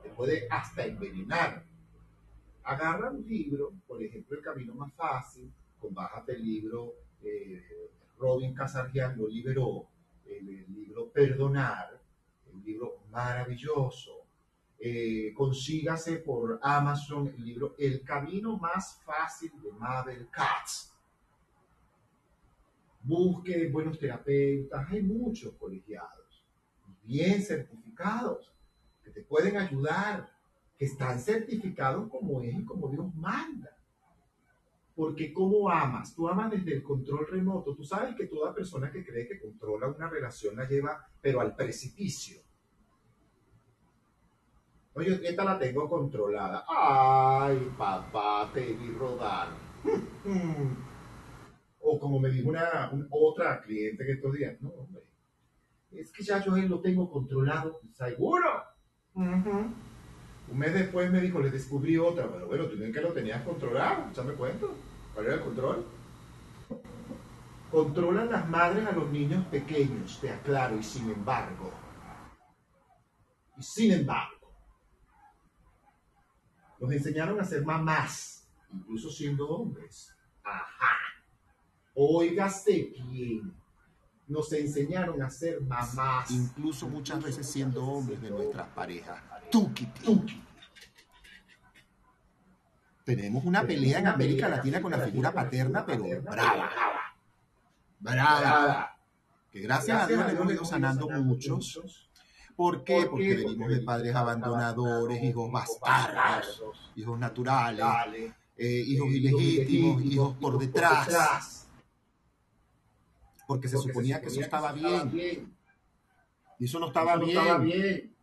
te puede hasta envenenar. Agarra un libro, por ejemplo, El Camino Más Fácil, con bájate el libro, eh, Robin Casargian lo liberó, el libro Perdonar, un libro maravilloso. Eh, consígase por Amazon el libro El camino más fácil de Mabel Katz. Busque buenos terapeutas, hay muchos colegiados, bien certificados, que te pueden ayudar, que están certificados como es y como Dios manda. Porque ¿cómo amas? Tú amas desde el control remoto. Tú sabes que toda persona que cree que controla una relación la lleva, pero al precipicio. Oye, esta la tengo controlada. Ay, papá, te vi rodar. (laughs) o como me dijo una, otra cliente que estos días, no, hombre, es que ya yo lo tengo controlado, seguro. Un mes después me dijo, le descubrí otra, pero bueno, tú que lo tenías controlado, ya me cuento. ¿Cuál era el control? Controlan las madres a los niños pequeños, te aclaro, y sin embargo, y sin embargo, nos enseñaron a ser mamás, incluso siendo hombres. Ajá. Óigase bien. Nos enseñaron a ser mamás. Incluso muchas veces siendo hombres de nuestras parejas. Tuki, tuki. Tenemos una pelea en América Latina con la figura paterna, pero brava. Brava. Que gracias a Dios le hemos ido sanando muchos ¿Por qué? Porque venimos de padres abandonadores, hijos bastardos, hijos naturales, eh, hijos ilegítimos, hijos por detrás. Porque se suponía que eso estaba bien. Y eso no estaba bien.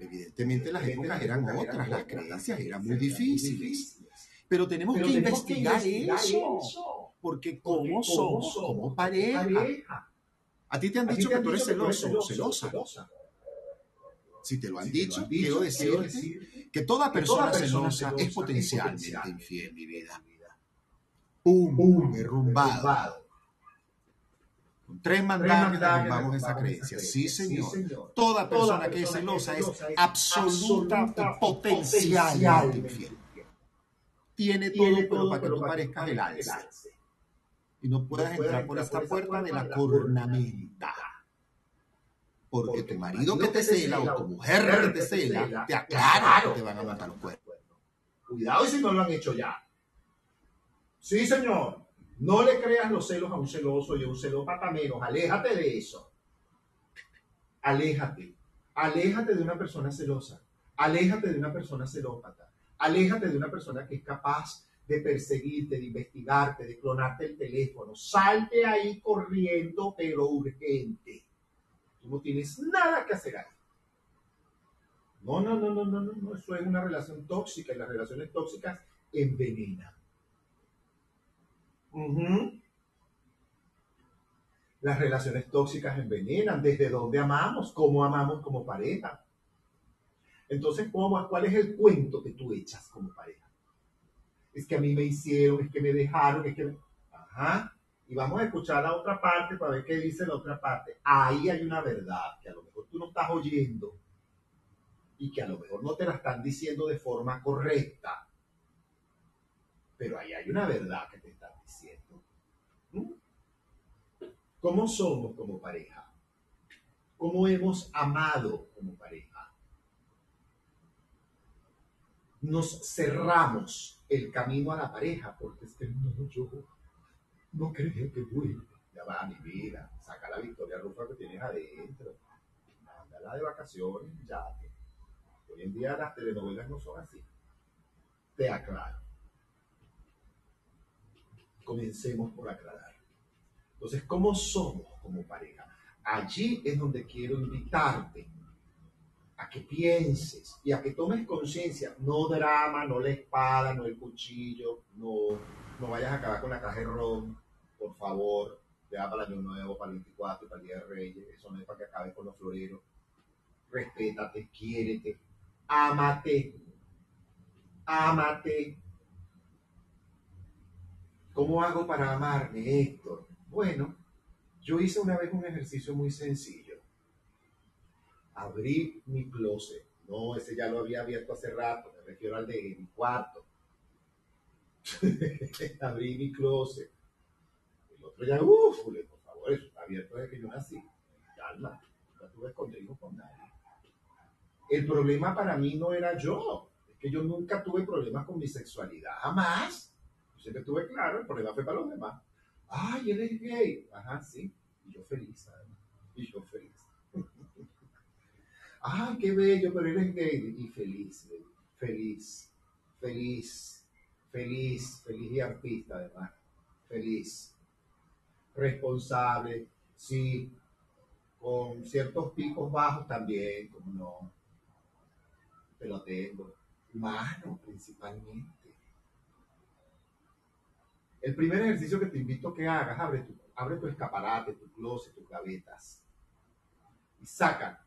Evidentemente las épocas eran otras, las creencias eran muy difíciles. Pero tenemos Pero que tenemos investigar, eso. eso. Porque cómo somos como pareja. A ti te han dicho te que han tú eres dicho que tú eres celoso celosa. Si te lo han Si dicho, quiero decirte decir que toda que persona toda persona celosa celosa es potencialmente infiel, mi vida. ¡Pum! Derrumbado. Con tres mandatos derrumbamos esa creencia. Sí, señor. Toda persona que es celosa es celosa es absoluta absoluta y potencialmente potencialmente infiel. Tiene todo, pero para que tú parezcas el. Y no puedas entrar por esta puerta de la cornamenta. Porque tu marido que te cela o tu mujer que te cela, te aclara que te van a montar los cuernos. Cuidado y si no lo han hecho ya. Sí, señor. No le creas los celos a un celoso y a un celópata menos. Aléjate de eso. Aléjate. Aléjate de una persona celosa. Aléjate de una persona celópata. Aléjate de una persona que es capaz de perseguirte, de investigarte, de clonarte el teléfono. Salte ahí corriendo, pero urgente. Tú no tienes nada que hacer ahí. No, no, no, no, no, no. Eso es una relación tóxica y las relaciones tóxicas envenenan. Las relaciones tóxicas envenenan. ¿Desde dónde amamos? ¿Cómo amamos como pareja? Entonces, ¿cómo, ¿cuál es el cuento que tú echas como pareja? Es que a mí me hicieron, es que me dejaron, es que... Ajá. Y vamos a escuchar la otra parte para ver qué dice la otra parte. Ahí hay una verdad que a lo mejor tú no estás oyendo y que a lo mejor no te la están diciendo de forma correcta. Pero ahí hay una verdad que te diciendo. ¿Mm? ¿Cómo somos como pareja? ¿Cómo hemos amado como pareja? Nos cerramos el camino a la pareja porque es que no, yo no creía que vuelva. Ya va, mi vida, saca la Victoria Rufa que tienes adentro. Mándala de vacaciones, ya. Hoy en día las telenovelas no son así. Te aclaro. Comencemos por aclarar. Entonces, ¿cómo somos como pareja? Allí es donde quiero invitarte a que pienses y a que tomes conciencia. No drama, no la espada, no el cuchillo, no, no vayas a acabar con la caja de ron, por favor. Ya para el año nuevo, para el 24, para el Día de Reyes. Eso no es para que acabes con los floreros. Respétate, quiérete, ámate, ámate. ¿Cómo hago para amarme, Héctor? Bueno, yo hice una vez un ejercicio muy sencillo. Abrí mi closet. No, ese ya lo había abierto hace rato, me refiero al de mi cuarto. (laughs) Abrí mi closet. El otro ya, uff, por favor, eso está abierto desde que yo nací. Calma, no estuve escondido con nadie. El problema para mí no era yo. Es que yo nunca tuve problemas con mi sexualidad, jamás. Yo siempre estuve claro, el problema fue para los demás. Ay, él es gay. Ajá, sí. Y yo feliz, además. Y yo feliz. (laughs) Ay, qué bello, pero él es gay. Y feliz, feliz, feliz, feliz, feliz y artista además. Feliz. Responsable, sí. Con ciertos picos bajos también, como no. Pero tengo. Humano, principalmente. El primer ejercicio que te invito a que hagas, abre tu, abre tu escaparate, tu closet, tus gavetas. Y saca.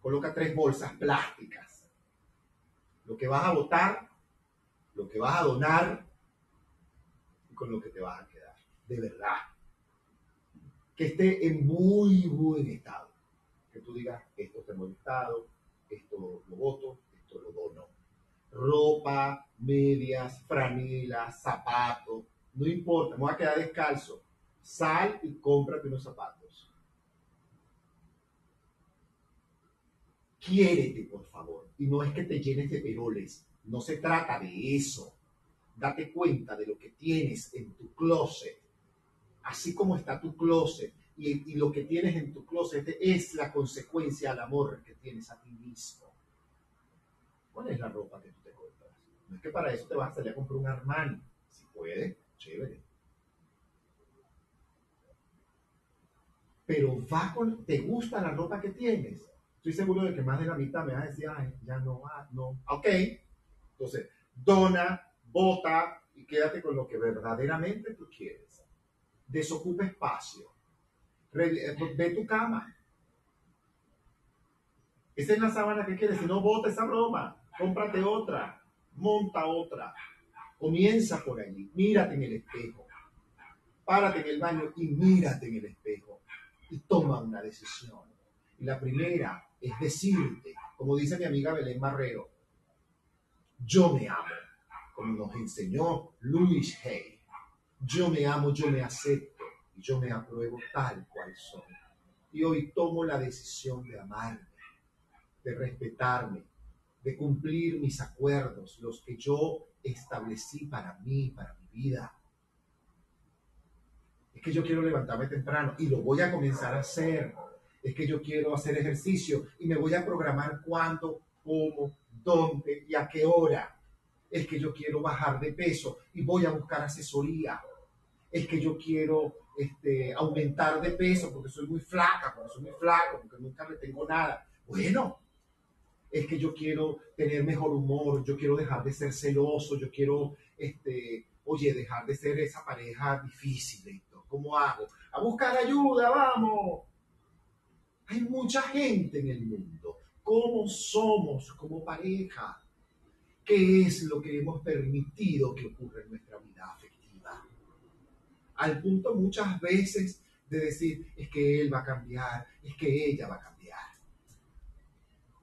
Coloca tres bolsas plásticas. Lo que vas a botar, lo que vas a donar y con lo que te vas a quedar. De verdad. Que esté en muy buen estado. Que tú digas, esto está en estado, esto lo voto, esto lo dono ropa, medias, franelas, zapatos, no importa, me voy a quedar descalzo. Sal y cómprate unos zapatos. Quiérete, por favor. Y no es que te llenes de peroles. No se trata de eso. Date cuenta de lo que tienes en tu closet. Así como está tu closet y, y lo que tienes en tu closet es la consecuencia al amor que tienes a ti mismo. ¿Cuál es la ropa que tú? No es que para eso te vas a salir a comprar un Armani. Si puedes, chévere. Pero va con, ¿te gusta la ropa que tienes? Estoy seguro de que más de la mitad me va a decir, ay, ya no va, no. Ok. Entonces, dona, Vota y quédate con lo que verdaderamente tú quieres. Desocupa espacio. Eh, ve tu cama. Esa es la sábana que quieres. Si no, bota esa broma. Cómprate otra. Monta otra. Comienza por allí. Mírate en el espejo. Párate en el baño y mírate en el espejo. Y toma una decisión. Y la primera es decirte, como dice mi amiga Belén Marrero, yo me amo, como nos enseñó Louis Hay. Yo me amo, yo me acepto y yo me apruebo tal cual soy. Y hoy tomo la decisión de amarme, de respetarme, de cumplir mis acuerdos, los que yo establecí para mí, para mi vida. Es que yo quiero levantarme temprano y lo voy a comenzar a hacer. Es que yo quiero hacer ejercicio y me voy a programar cuándo, cómo, dónde y a qué hora. Es que yo quiero bajar de peso y voy a buscar asesoría. Es que yo quiero este, aumentar de peso porque soy muy flaca, porque soy muy flaco, porque nunca le tengo nada. Bueno, es que yo quiero tener mejor humor, yo quiero dejar de ser celoso, yo quiero, este, oye, dejar de ser esa pareja difícil. ¿Cómo hago? A buscar ayuda, vamos. Hay mucha gente en el mundo cómo somos como pareja, qué es lo que hemos permitido que ocurra en nuestra vida afectiva. Al punto muchas veces de decir, es que él va a cambiar, es que ella va a cambiar.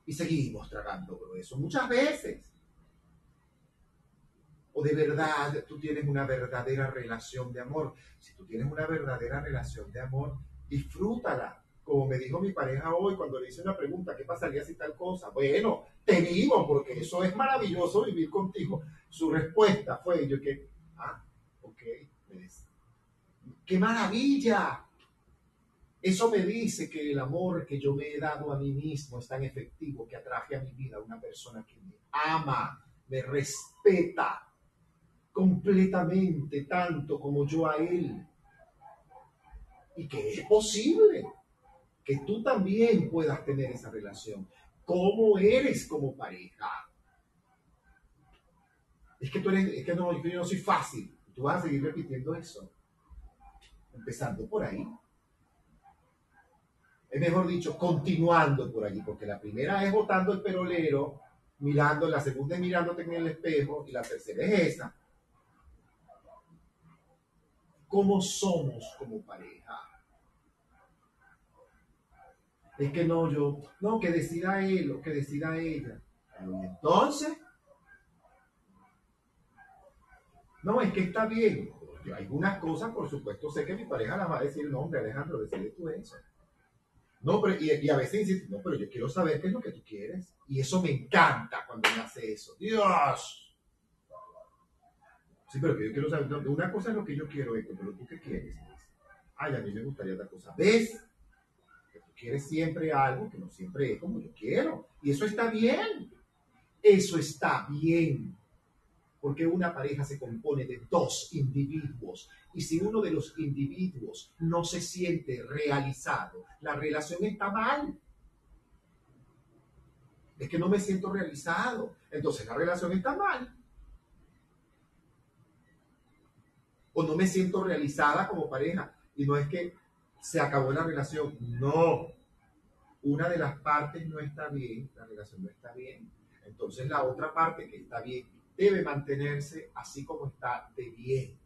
Y seguimos tragando eso muchas veces. O de verdad tú tienes una verdadera relación de amor. Si tú tienes una verdadera relación de amor, disfrútala como me dijo mi pareja hoy cuando le hice una pregunta, ¿qué pasaría si tal cosa? Bueno, te vivo porque eso es maravilloso vivir contigo. Su respuesta fue, yo que, ah, ok, qué maravilla. Eso me dice que el amor que yo me he dado a mí mismo es tan efectivo que atraje a mi vida una persona que me ama, me respeta completamente tanto como yo a él. Y que es posible que tú también puedas tener esa relación. ¿Cómo eres como pareja? Es que tú eres, es que no, yo no soy fácil. Tú vas a seguir repitiendo eso. Empezando por ahí. Es mejor dicho, continuando por allí, porque la primera es botando el perolero, mirando, la segunda es mirándote en el espejo y la tercera es esa. ¿Cómo somos como pareja? Es que no, yo, no, que decida él o que decida ella. entonces, no, es que está bien. Yo algunas cosas, por supuesto, sé que mi pareja las va a decir, no, hombre, Alejandro, decide tú eso. No, pero, y, a veces dice, no, pero yo quiero saber qué es lo que tú quieres. Y eso me encanta cuando me hace eso. Dios. Sí, pero que yo quiero saber, una cosa es lo que yo quiero, pero tú qué quieres. Ay, a mí me gustaría otra cosa. ¿Ves? quieres siempre algo que no siempre es como yo quiero. Y eso está bien. Eso está bien. Porque una pareja se compone de dos individuos. Y si uno de los individuos no se siente realizado, la relación está mal. Es que no me siento realizado. Entonces la relación está mal. O no me siento realizada como pareja. Y no es que se acabó la relación. No. Una de las partes no está bien, la relación no está bien. Entonces la otra parte que está bien debe mantenerse así como está de bien.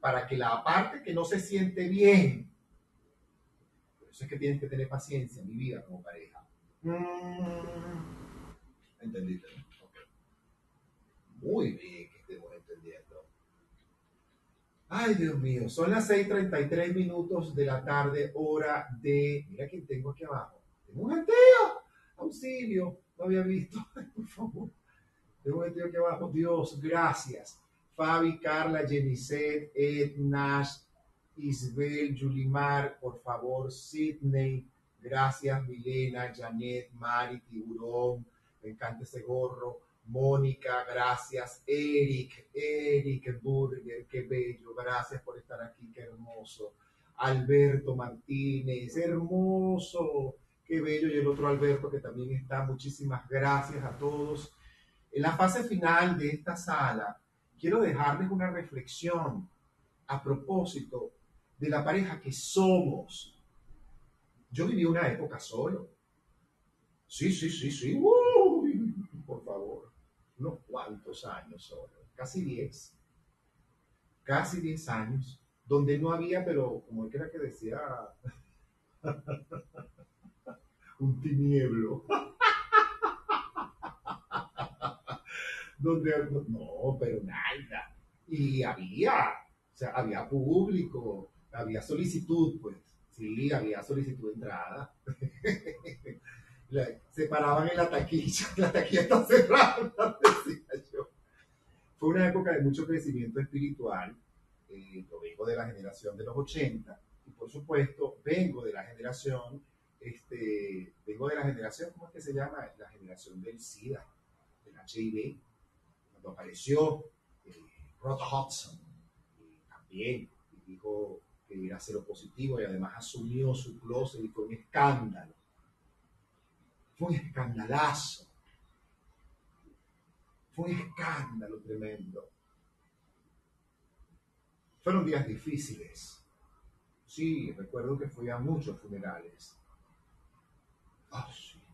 Para que la parte que no se siente bien, por eso es que tienes que tener paciencia en mi vida como pareja. Mm. ¿Entendiste? Muy bien. Ay, Dios mío, son las 6:33 minutos de la tarde, hora de. Mira quién tengo aquí abajo. Tengo un gentío. Auxilio. No había visto. (laughs) por favor. Tengo un gentío aquí abajo. Dios, gracias. Fabi, Carla, Jenicet, Ed, Nash, Isabel, Yulimar, por favor, Sidney. Gracias, Milena, Janet, Mari, Tiburón. Me encanta ese gorro. Mónica, gracias. Eric, Eric Burger, qué bello. Gracias por estar aquí, qué hermoso. Alberto Martínez, hermoso. Qué bello. Y el otro Alberto que también está. Muchísimas gracias a todos. En la fase final de esta sala, quiero dejarles una reflexión a propósito de la pareja que somos. Yo viví una época solo. Sí, sí, sí, sí. Uy, por favor. Unos cuantos años solo. Casi diez. Casi diez años. Donde no había, pero como era que decía, (laughs) un tinieblo. (laughs) Donde, no, pero nada. Y había, o sea, había público, había solicitud, pues. Sí, había solicitud de entrada. (laughs) se paraban en la taquilla, (laughs) la taquilla está cerrada, (laughs) decía yo. Fue una época de mucho crecimiento espiritual. Eh, yo vengo de la generación de los 80 y por supuesto vengo de la generación, este, vengo de la generación, ¿cómo es que se llama? La generación del SIDA, del HIV, apareció eh, Rod Hudson, también dijo que era cero positivo y además asumió su closet y fue un escándalo. Fue un escandalazo. Fue un escándalo tremendo. Fueron días difíciles. Sí, recuerdo que fui a muchos funerales. Oh, sí.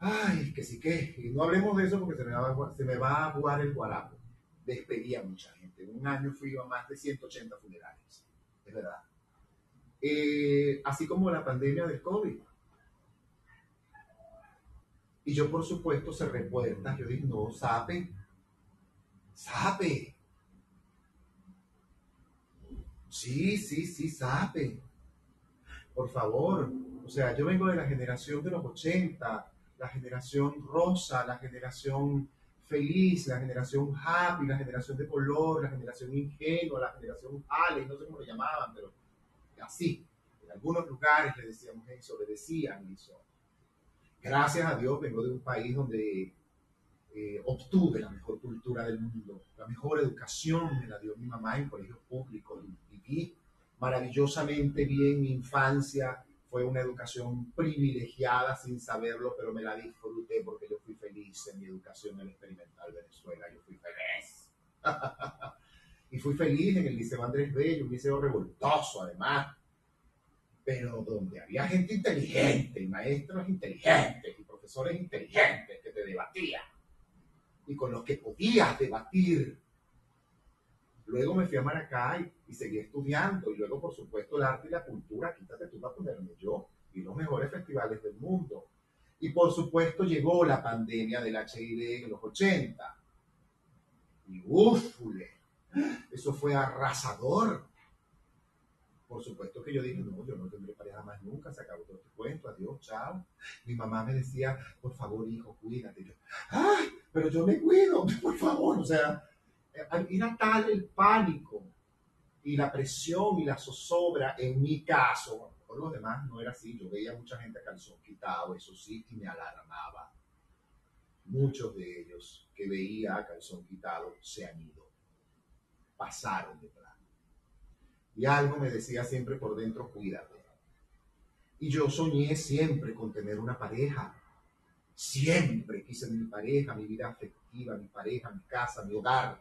Ay, que sí que. Y no hablemos de eso porque se me va, se a jugar el guarapo. Despedí a mucha gente. En un año fui a más de 180 funerales. Es verdad. Eh, así como la pandemia del COVID. Y yo, por supuesto, cerré puertas. Yo dije, no, sabe. Sabe. Sí, sí, sí, sabe. Por favor. O sea, yo vengo de la generación de los 80, la generación rosa, la generación feliz, la generación happy, la generación de color, la generación ingenua, la generación Ale, no sé cómo lo llamaban, pero así. En algunos lugares le decíamos eso, le decían eso. Gracias a Dios vengo de un país donde eh, obtuve la mejor cultura del mundo, la mejor educación me la dio mi mamá en colegios públicos. Viví maravillosamente bien mi infancia, fue una educación privilegiada sin saberlo, pero me la disfruté porque yo fui feliz en mi educación en experimental Venezuela, yo fui feliz. (laughs) y fui feliz en el Liceo Andrés Bello, un liceo revoltoso además, pero donde había gente inteligente, maestros inteligentes, y profesores inteligentes que te debatían, y con los que podías debatir. Luego me fui a Maracay y seguí estudiando, y luego, por supuesto, el arte y la cultura, quítate tú para ponerme yo, y los mejores festivales del mundo. Y por supuesto llegó la pandemia del HIV en los 80. Y ufule, eso fue arrasador por supuesto que yo dije, no, yo no tendré pareja más nunca, se acabó todo este cuento, adiós, chao. Mi mamá me decía, por favor, hijo, cuídate. yo, ay, pero yo me cuido, (laughs) por favor. O sea, era tal el pánico y la presión y la zozobra en mi caso. Por los demás no era así. Yo veía mucha gente a calzón quitado, eso sí, y me alarmaba. Muchos de ellos que veía a calzón quitado se han ido, pasaron de y algo me decía siempre por dentro, cuídate. Y yo soñé siempre con tener una pareja. Siempre quise mi pareja, mi vida afectiva, mi pareja, mi casa, mi hogar.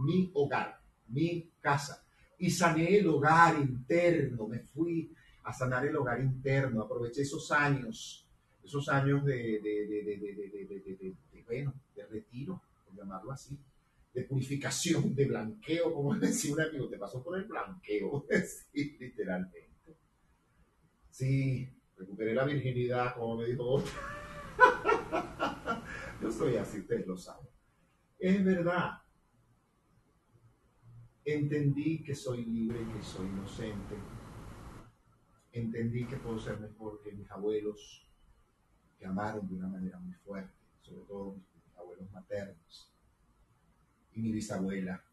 Mi hogar, mi casa. Y sané el hogar interno, me fui a sanar el hogar interno, aproveché esos años, esos años de, de, de, bueno, de retiro, por llamarlo así de purificación, de blanqueo, como decía un amigo, te pasó por el blanqueo, sí, literalmente. Sí, recuperé la virginidad, como me dijo otro. Yo soy así, ustedes lo saben. Es verdad. Entendí que soy libre que soy inocente. Entendí que puedo ser mejor que mis abuelos, que amaron de una manera muy fuerte, sobre todo mis abuelos maternos y mi bisabuela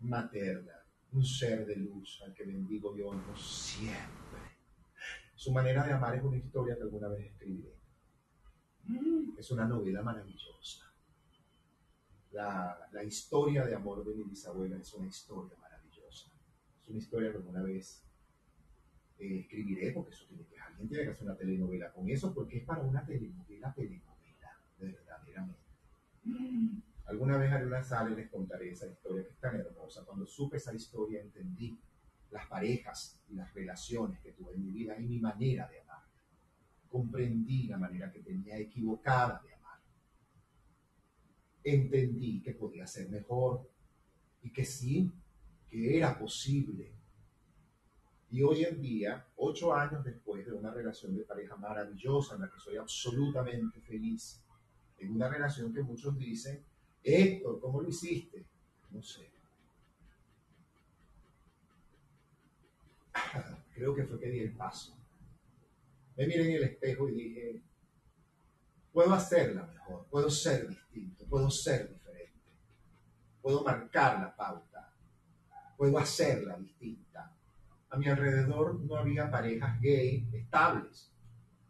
materna, un ser de luz al que bendigo yo siempre. Su manera de amar es una historia que alguna vez escribiré. Es una novela maravillosa. La, la historia de amor de mi bisabuela es una historia maravillosa. Es una historia que alguna vez eh, escribiré porque eso tiene que, alguien tiene que hacer una telenovela con eso porque es para una telenovela, telenovela, de verdad Alguna vez haré una sala y les contaré esa historia que es tan hermosa. Cuando supe esa historia entendí las parejas y las relaciones que tuve en mi vida y mi manera de amar. Comprendí la manera que tenía equivocada de. Entendí que podía ser mejor y que sí, que era posible. Y hoy en día, ocho años después de una relación de pareja maravillosa en la que soy absolutamente feliz, en una relación que muchos dicen, Héctor, ¿cómo lo hiciste? No sé. (laughs) Creo que fue que di el paso. Me miré en el espejo y dije, puedo hacerla mejor, puedo ser puedo ser diferente, puedo marcar la pauta, puedo hacerla distinta. A mi alrededor no había parejas gay estables.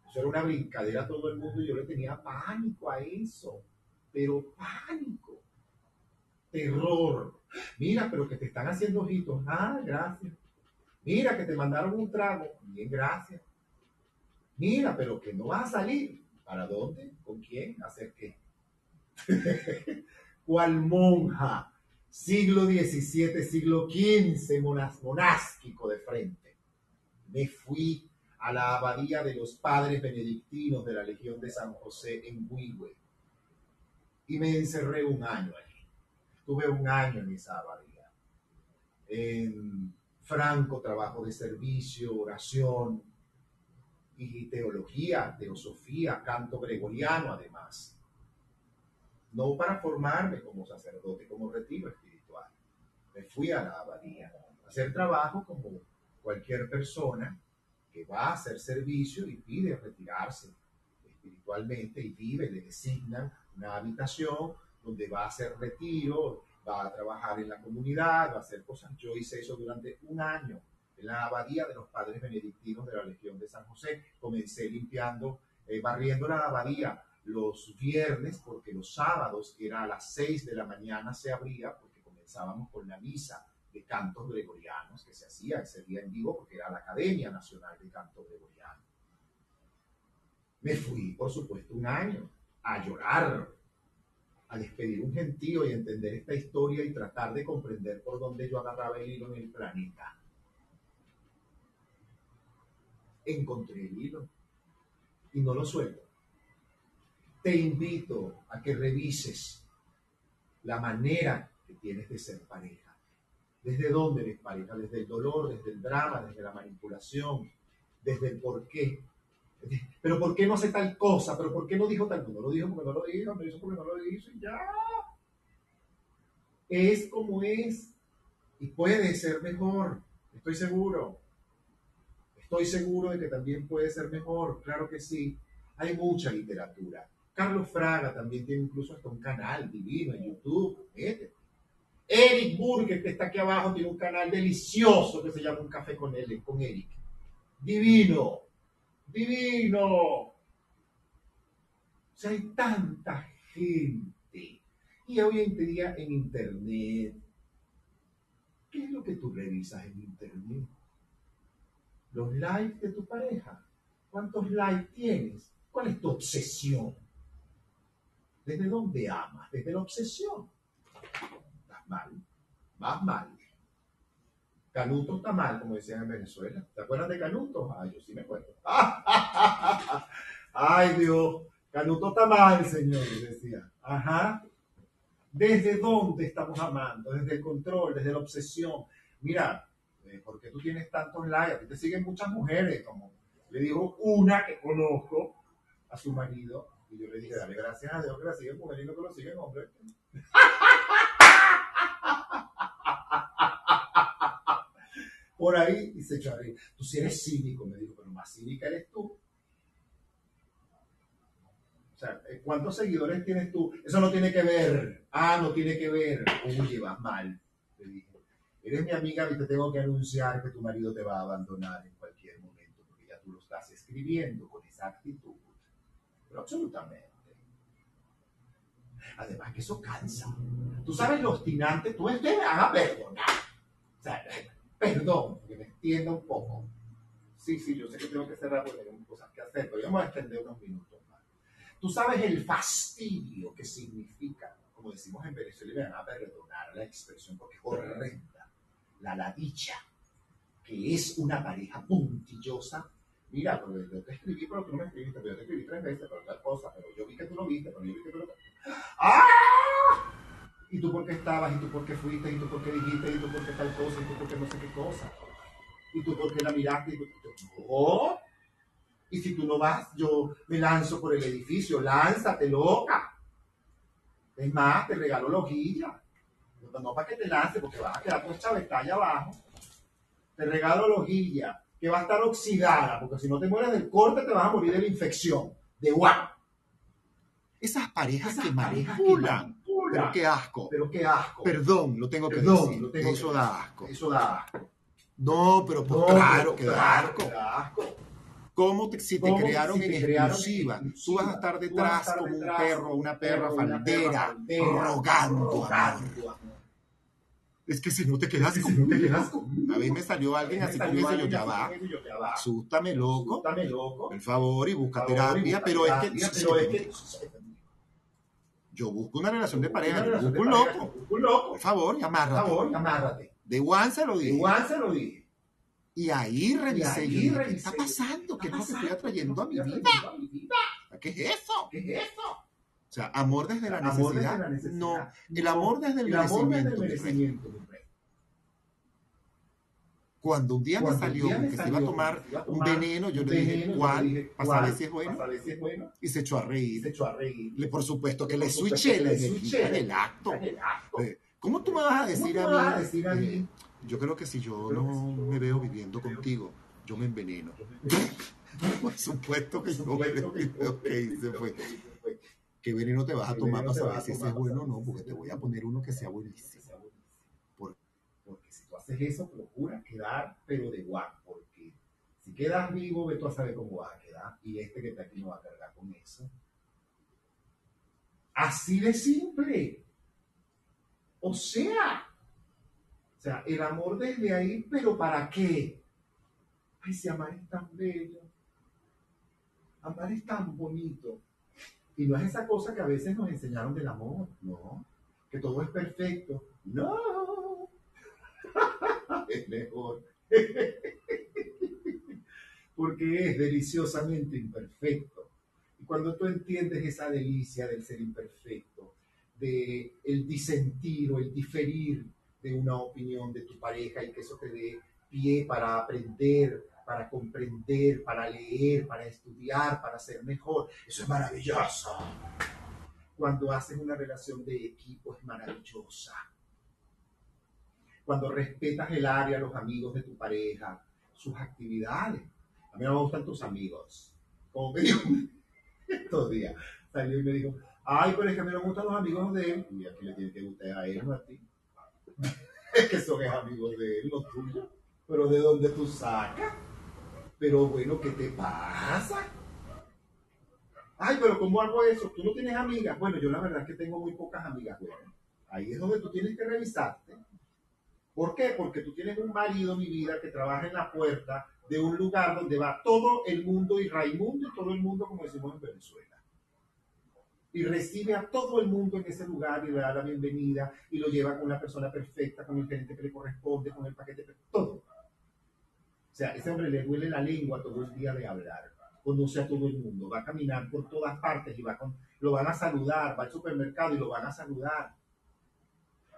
Eso era una brincadera a todo el mundo y yo le tenía pánico a eso, pero pánico, terror. Mira, pero que te están haciendo ojitos. Ah, gracias. Mira, que te mandaron un trago. Bien, gracias. Mira, pero que no vas a salir. ¿Para dónde? ¿Con quién? ¿Hacer qué? (laughs) ¿Cuál monja? Siglo XVII, siglo XV, monásquico de frente. Me fui a la abadía de los padres benedictinos de la Legión de San José en Huigüe y me encerré un año allí. Tuve un año en esa abadía. En franco trabajo de servicio, oración y teología, teosofía, canto gregoriano además. No para formarme como sacerdote, como retiro espiritual. Me fui a la abadía a hacer trabajo como cualquier persona que va a hacer servicio y pide retirarse espiritualmente y vive, le designan una habitación donde va a hacer retiro, va a trabajar en la comunidad, va a hacer cosas. Yo hice eso durante un año en la abadía de los padres benedictinos de la Legión de San José. Comencé limpiando, eh, barriendo la abadía los viernes, porque los sábados era a las seis de la mañana se abría, porque comenzábamos con la misa de cantos gregorianos que se hacía ese día en vivo, porque era la Academia Nacional de Canto Gregoriano. Me fui, por supuesto, un año a llorar, a despedir un gentío y entender esta historia y tratar de comprender por dónde yo agarraba el hilo en el planeta. Encontré el hilo y no lo suelto. Te invito a que revises la manera que tienes de ser pareja. ¿Desde dónde eres pareja? Desde el dolor, desde el drama, desde la manipulación, desde el por qué pero ¿por qué no hace tal cosa? ¿Pero por qué no dijo tal cosa? No lo dijo porque no lo dijo, no lo hizo porque no lo hizo y ya. Es como es y puede ser mejor, estoy seguro. Estoy seguro de que también puede ser mejor, claro que sí. Hay mucha literatura. Carlos Fraga también tiene incluso hasta un canal divino en YouTube. Eric Burger, que está aquí abajo, tiene un canal delicioso que se llama Un Café con él, con Eric. Divino divino. O sea, hay tanta gente. Y hoy en día en Internet, ¿qué es lo que tú revisas en Internet? Los likes de tu pareja. ¿Cuántos likes tienes? ¿Cuál es tu obsesión? ¿Desde dónde amas? Desde la obsesión. Estás mal. Vas mal. Canuto está mal, como decían en Venezuela. ¿Te acuerdas de Canuto? Ay, yo sí me acuerdo. (laughs) Ay, Dios. Canuto está mal, señor, decía. Ajá. ¿Desde dónde estamos amando? Desde el control, desde la obsesión. Mira, eh, ¿por qué tú tienes tantos likes? A te siguen muchas mujeres, como le digo una que conozco a su marido. Y yo le dije, dale gracias a Dios que la siguen no que lo siguen hombres. (laughs) por ahí a reír. Tú si eres cínico, me dijo, pero más cínica eres tú. O sea, eh, ¿cuántos seguidores tienes tú? Eso no tiene que ver. Ah, no tiene que ver. Oye, vas mal. Le dije, eres mi amiga y te tengo que anunciar que tu marido te va a abandonar en cualquier momento, porque ya tú lo estás escribiendo con esa actitud. Pero absolutamente. Además que eso cansa. Tú sabes lo obstinante, tú es me haga perdonar. O sea, (laughs) Perdón, que me extienda un poco. Sí, sí, yo sé que tengo que cerrar porque tengo cosas que hacer, pero vamos a extender unos minutos más. Tú sabes el fastidio que significa, como decimos en Venezuela, me van a perdonar la expresión porque es horrenda, la ladicha, que es una pareja puntillosa. Mira, pero yo te escribí, pero tú no me escribiste, pero yo te escribí tres veces, pero tal cosa, pero yo vi que tú lo viste, pero yo vi que tú lo... ¡Ah! ¿Y tú por qué estabas? ¿Y tú por qué fuiste? ¿Y tú por qué dijiste? ¿Y tú por qué tal cosa? ¿Y tú por qué no sé qué cosa? ¿Y tú por qué la miraste? ¿Y tú... No. Y si tú no vas, yo me lanzo por el edificio. Lánzate, loca. Es más, te regalo la hojilla. No, para que te lances, porque vas a quedar está allá abajo. Te regalo la hojilla, que va a estar oxidada, porque si no te mueres del corte, te vas a morir de la infección. De guau. Esas parejas que manipulan. Pero qué asco. Pero qué asco. Perdón, lo tengo que Perdón, decir. lo tengo Eso que da asco. Eso da asco. No, pero pues No, claro pero que da claro asco. que da asco. ¿Cómo te- si te ¿Cómo crearon si te en crearon en exclusiva? Tú vas a estar detrás como un perro una perra como una perra faldera, rogando. rogando, amor. Es que si no te quedas Si no te quedas con- Una vez me salió alguien así con eso, yo ya va. Asústame, loco. Asústame, loco. Por favor, y busca Por terapia, pero es que... terapia, pero es que... Yo busco una relación de pareja, yo busco un de loco. busco un loco. Por favor, y Por amárrate. favor, amárrate. De one se lo dije. Igual se lo dije. Y ahí revisé, ahí dije, ¿qué está pasando? ¿Qué es lo que a estoy atrayendo a mi vida? ¿Qué es eso? ¿Qué es eso? O sea, amor desde la Amor desde necesidad. la necesidad. No, el amor desde el El amor desde el merecimiento. mi rey. Cuando un día me Cuando salió día me que se salió iba a que tomar se iba a un tomar veneno, yo un le dije, veneno, yo le ¿cuál? dije, Para ¿cuál? saber si es bueno. Para saber si es bueno. Y se echó a reír. se echó a reír. Le, por supuesto que Por le switché le switché. acto. El acto. Eh, ¿Cómo tú me vas a decir ¿Cómo a tú me mí? vas a decir a eh, mí? yo creo que si yo Creo no si me veo viviendo contigo, yo me enveneno. (laughs) Por supuesto que yo que hice fue, ¿qué veneno te vas a ¿Qué tomar para saber si ese es bueno o no? Porque te voy a poner uno que sea buenísimo. Por- Porque si tú haces eso, procura quedar, pero de guapo. Porque si quedas vivo, ve tú a saber cómo vas a quedar. Y este que está aquí no va a cargar con eso. Así de simple. O sea, o sea, el amor desde ahí, pero ¿para qué? Ay, si amar es tan bello. Amar es tan bonito. Y no es esa cosa que a veces nos enseñaron del amor, no. Que todo es perfecto. No. (laughs) es mejor. (laughs) Porque es deliciosamente imperfecto. Y cuando tú entiendes esa delicia del ser imperfecto, de el disentir o el diferir de una opinión de tu pareja y que eso te dé pie para aprender, para comprender, para leer, para estudiar, para ser mejor, eso es maravilloso. Cuando haces una relación de equipo es maravillosa. Cuando respetas el área, los amigos de tu pareja, sus actividades. A mí no me gustan tus amigos. Como me dijo (laughs) estos días, salió y me dijo, ay, pero es que a mí no me gustan los amigos de él. Y aquí le tiene que gustar a él, ti. (laughs) es que son amigos de él, los tuyos. Pero ¿de dónde tú sacas? Pero bueno, ¿qué te pasa? Ay, pero ¿cómo hago eso? ¿Tú no tienes amigas? Bueno, yo la verdad es que tengo muy pocas amigas. Bueno, ahí es donde tú tienes que revisarte. ¿Por qué? Porque tú tienes un marido, mi vida, que trabaja en la puerta de un lugar donde va todo el mundo y Raimundo y todo el mundo, como decimos en Venezuela. Y recibe a todo el mundo en ese lugar y le da la bienvenida y lo lleva con la persona perfecta, con el gerente que le corresponde, con el paquete, todo. O sea, ese hombre le huele la lengua todo el día de hablar. Conoce a todo el mundo, va a caminar por todas partes y va con, lo van a saludar, va al supermercado y lo van a saludar.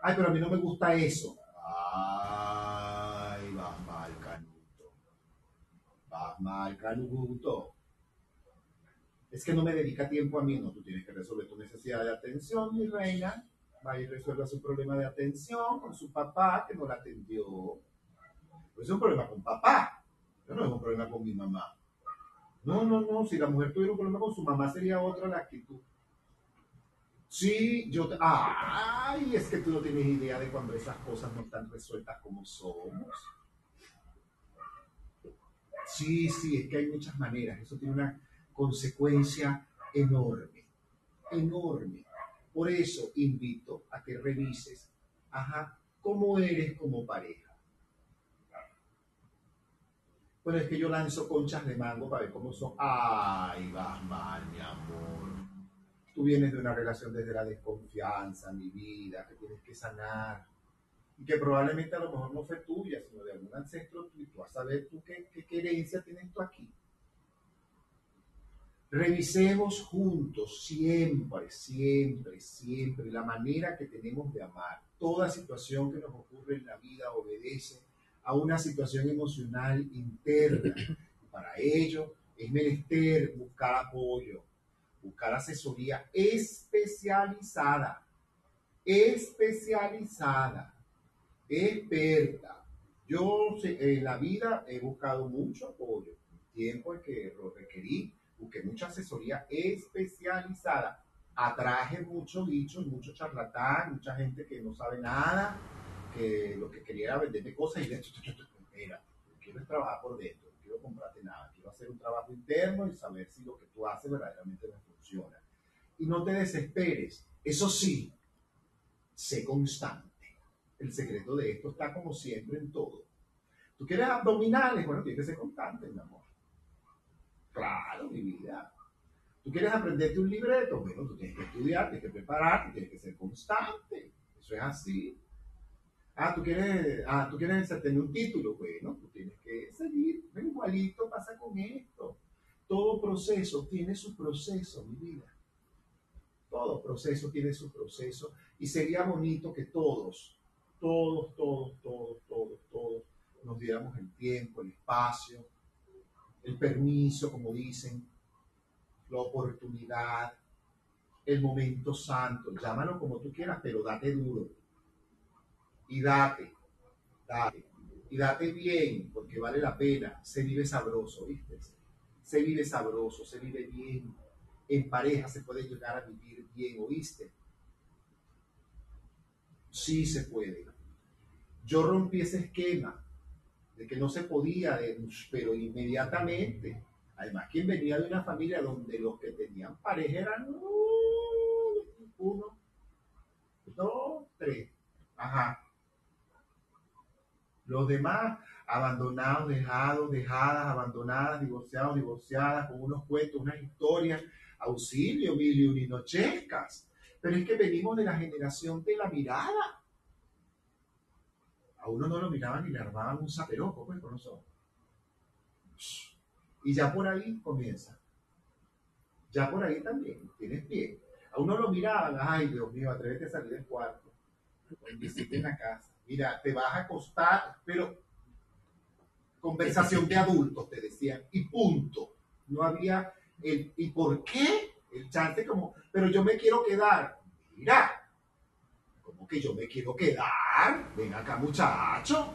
Ay, pero a mí no me gusta eso. Ay, vas mal, canuto. Vas mal, canuto. Es que no me dedica tiempo a mí, no, tú tienes que resolver tu necesidad de atención, mi reina. Va y resuelva su problema de atención con su papá que no la atendió. Pues es un problema con papá, pero no es un problema con mi mamá. No, no, no, si la mujer tuviera un problema con su mamá sería otra la actitud. Sí, yo te... Ay, es que tú no tienes idea de cuando esas cosas no están resueltas como somos. Sí, sí, es que hay muchas maneras. Eso tiene una consecuencia enorme, enorme. Por eso invito a que revises, ajá, cómo eres como pareja. Bueno, es que yo lanzo conchas de mango para ver cómo son. Ay, vas mal, mi amor. Tú vienes de una relación desde la desconfianza, mi vida, que tienes que sanar. Y que probablemente a lo mejor no fue tuya, sino de algún ancestro tuyo. Tú a saber tú qué, qué, herencia tienes tú aquí. Revisemos juntos siempre, siempre, siempre la manera que tenemos de amar. Toda situación que nos ocurre en la vida obedece a una situación emocional interna. (coughs) Para ello es menester buscar apoyo, buscar asesoría especializada, especializada, experta. Yo en la vida he buscado mucho apoyo, tiempo en que lo requerí busqué mucha asesoría especializada. Atraje mucho bicho, mucho charlatán, mucha gente que no sabe nada, que lo que quería era venderme cosas y de hecho, (laughs) mira, quiero trabajar por dentro, no quiero comprarte nada, quiero hacer un trabajo interno y saber si lo que tú haces verdaderamente me funciona. Y no te desesperes, eso sí, sé constante. El secreto de esto está como siempre en todo. Tú quieres abdominales, bueno, tienes que ser constante, mi amor. Claro, mi vida. ¿Tú quieres aprenderte un libreto? Bueno, tú tienes que estudiar, tienes que prepararte, tienes que ser constante. Eso es así. Ah, ¿tú quieres, ah, ¿tú quieres tener un título? Bueno, tú tienes que seguir. igualito pasa con esto. Todo proceso tiene su proceso, mi vida. Todo proceso tiene su proceso. Y sería bonito que todos, todos, todos, todos, todos, todos, nos diéramos el tiempo, el espacio, el permiso, como dicen, la oportunidad, el momento santo, llámalo como tú quieras, pero date duro. Y date, date. Y date bien, porque vale la pena. Se vive sabroso, ¿viste? Se vive sabroso, se vive bien. En pareja se puede llegar a vivir bien, ¿oíste? Sí se puede. Yo rompí ese esquema de que no se podía, pero inmediatamente. Además, quien venía de una familia donde los que tenían pareja eran uno, dos, tres. Ajá. Los demás, abandonados, dejados, dejadas, abandonadas, divorciados, divorciadas, con unos cuentos, unas historias, auxilio, mil y nochescas. Pero es que venimos de la generación de la mirada a uno no lo miraban ni le armaban un zaperoco pues, con los ojos. Y ya por ahí comienza. Ya por ahí también, tienes pie. A uno lo miraban, ay Dios mío, atrévete a salir del cuarto. Visite en la casa. Mira, te vas a acostar, pero conversación de adultos, te decían, y punto. No había el, ¿y por qué? El chante como, pero yo me quiero quedar. Mira, que yo me quiero quedar? Ven acá, muchacho.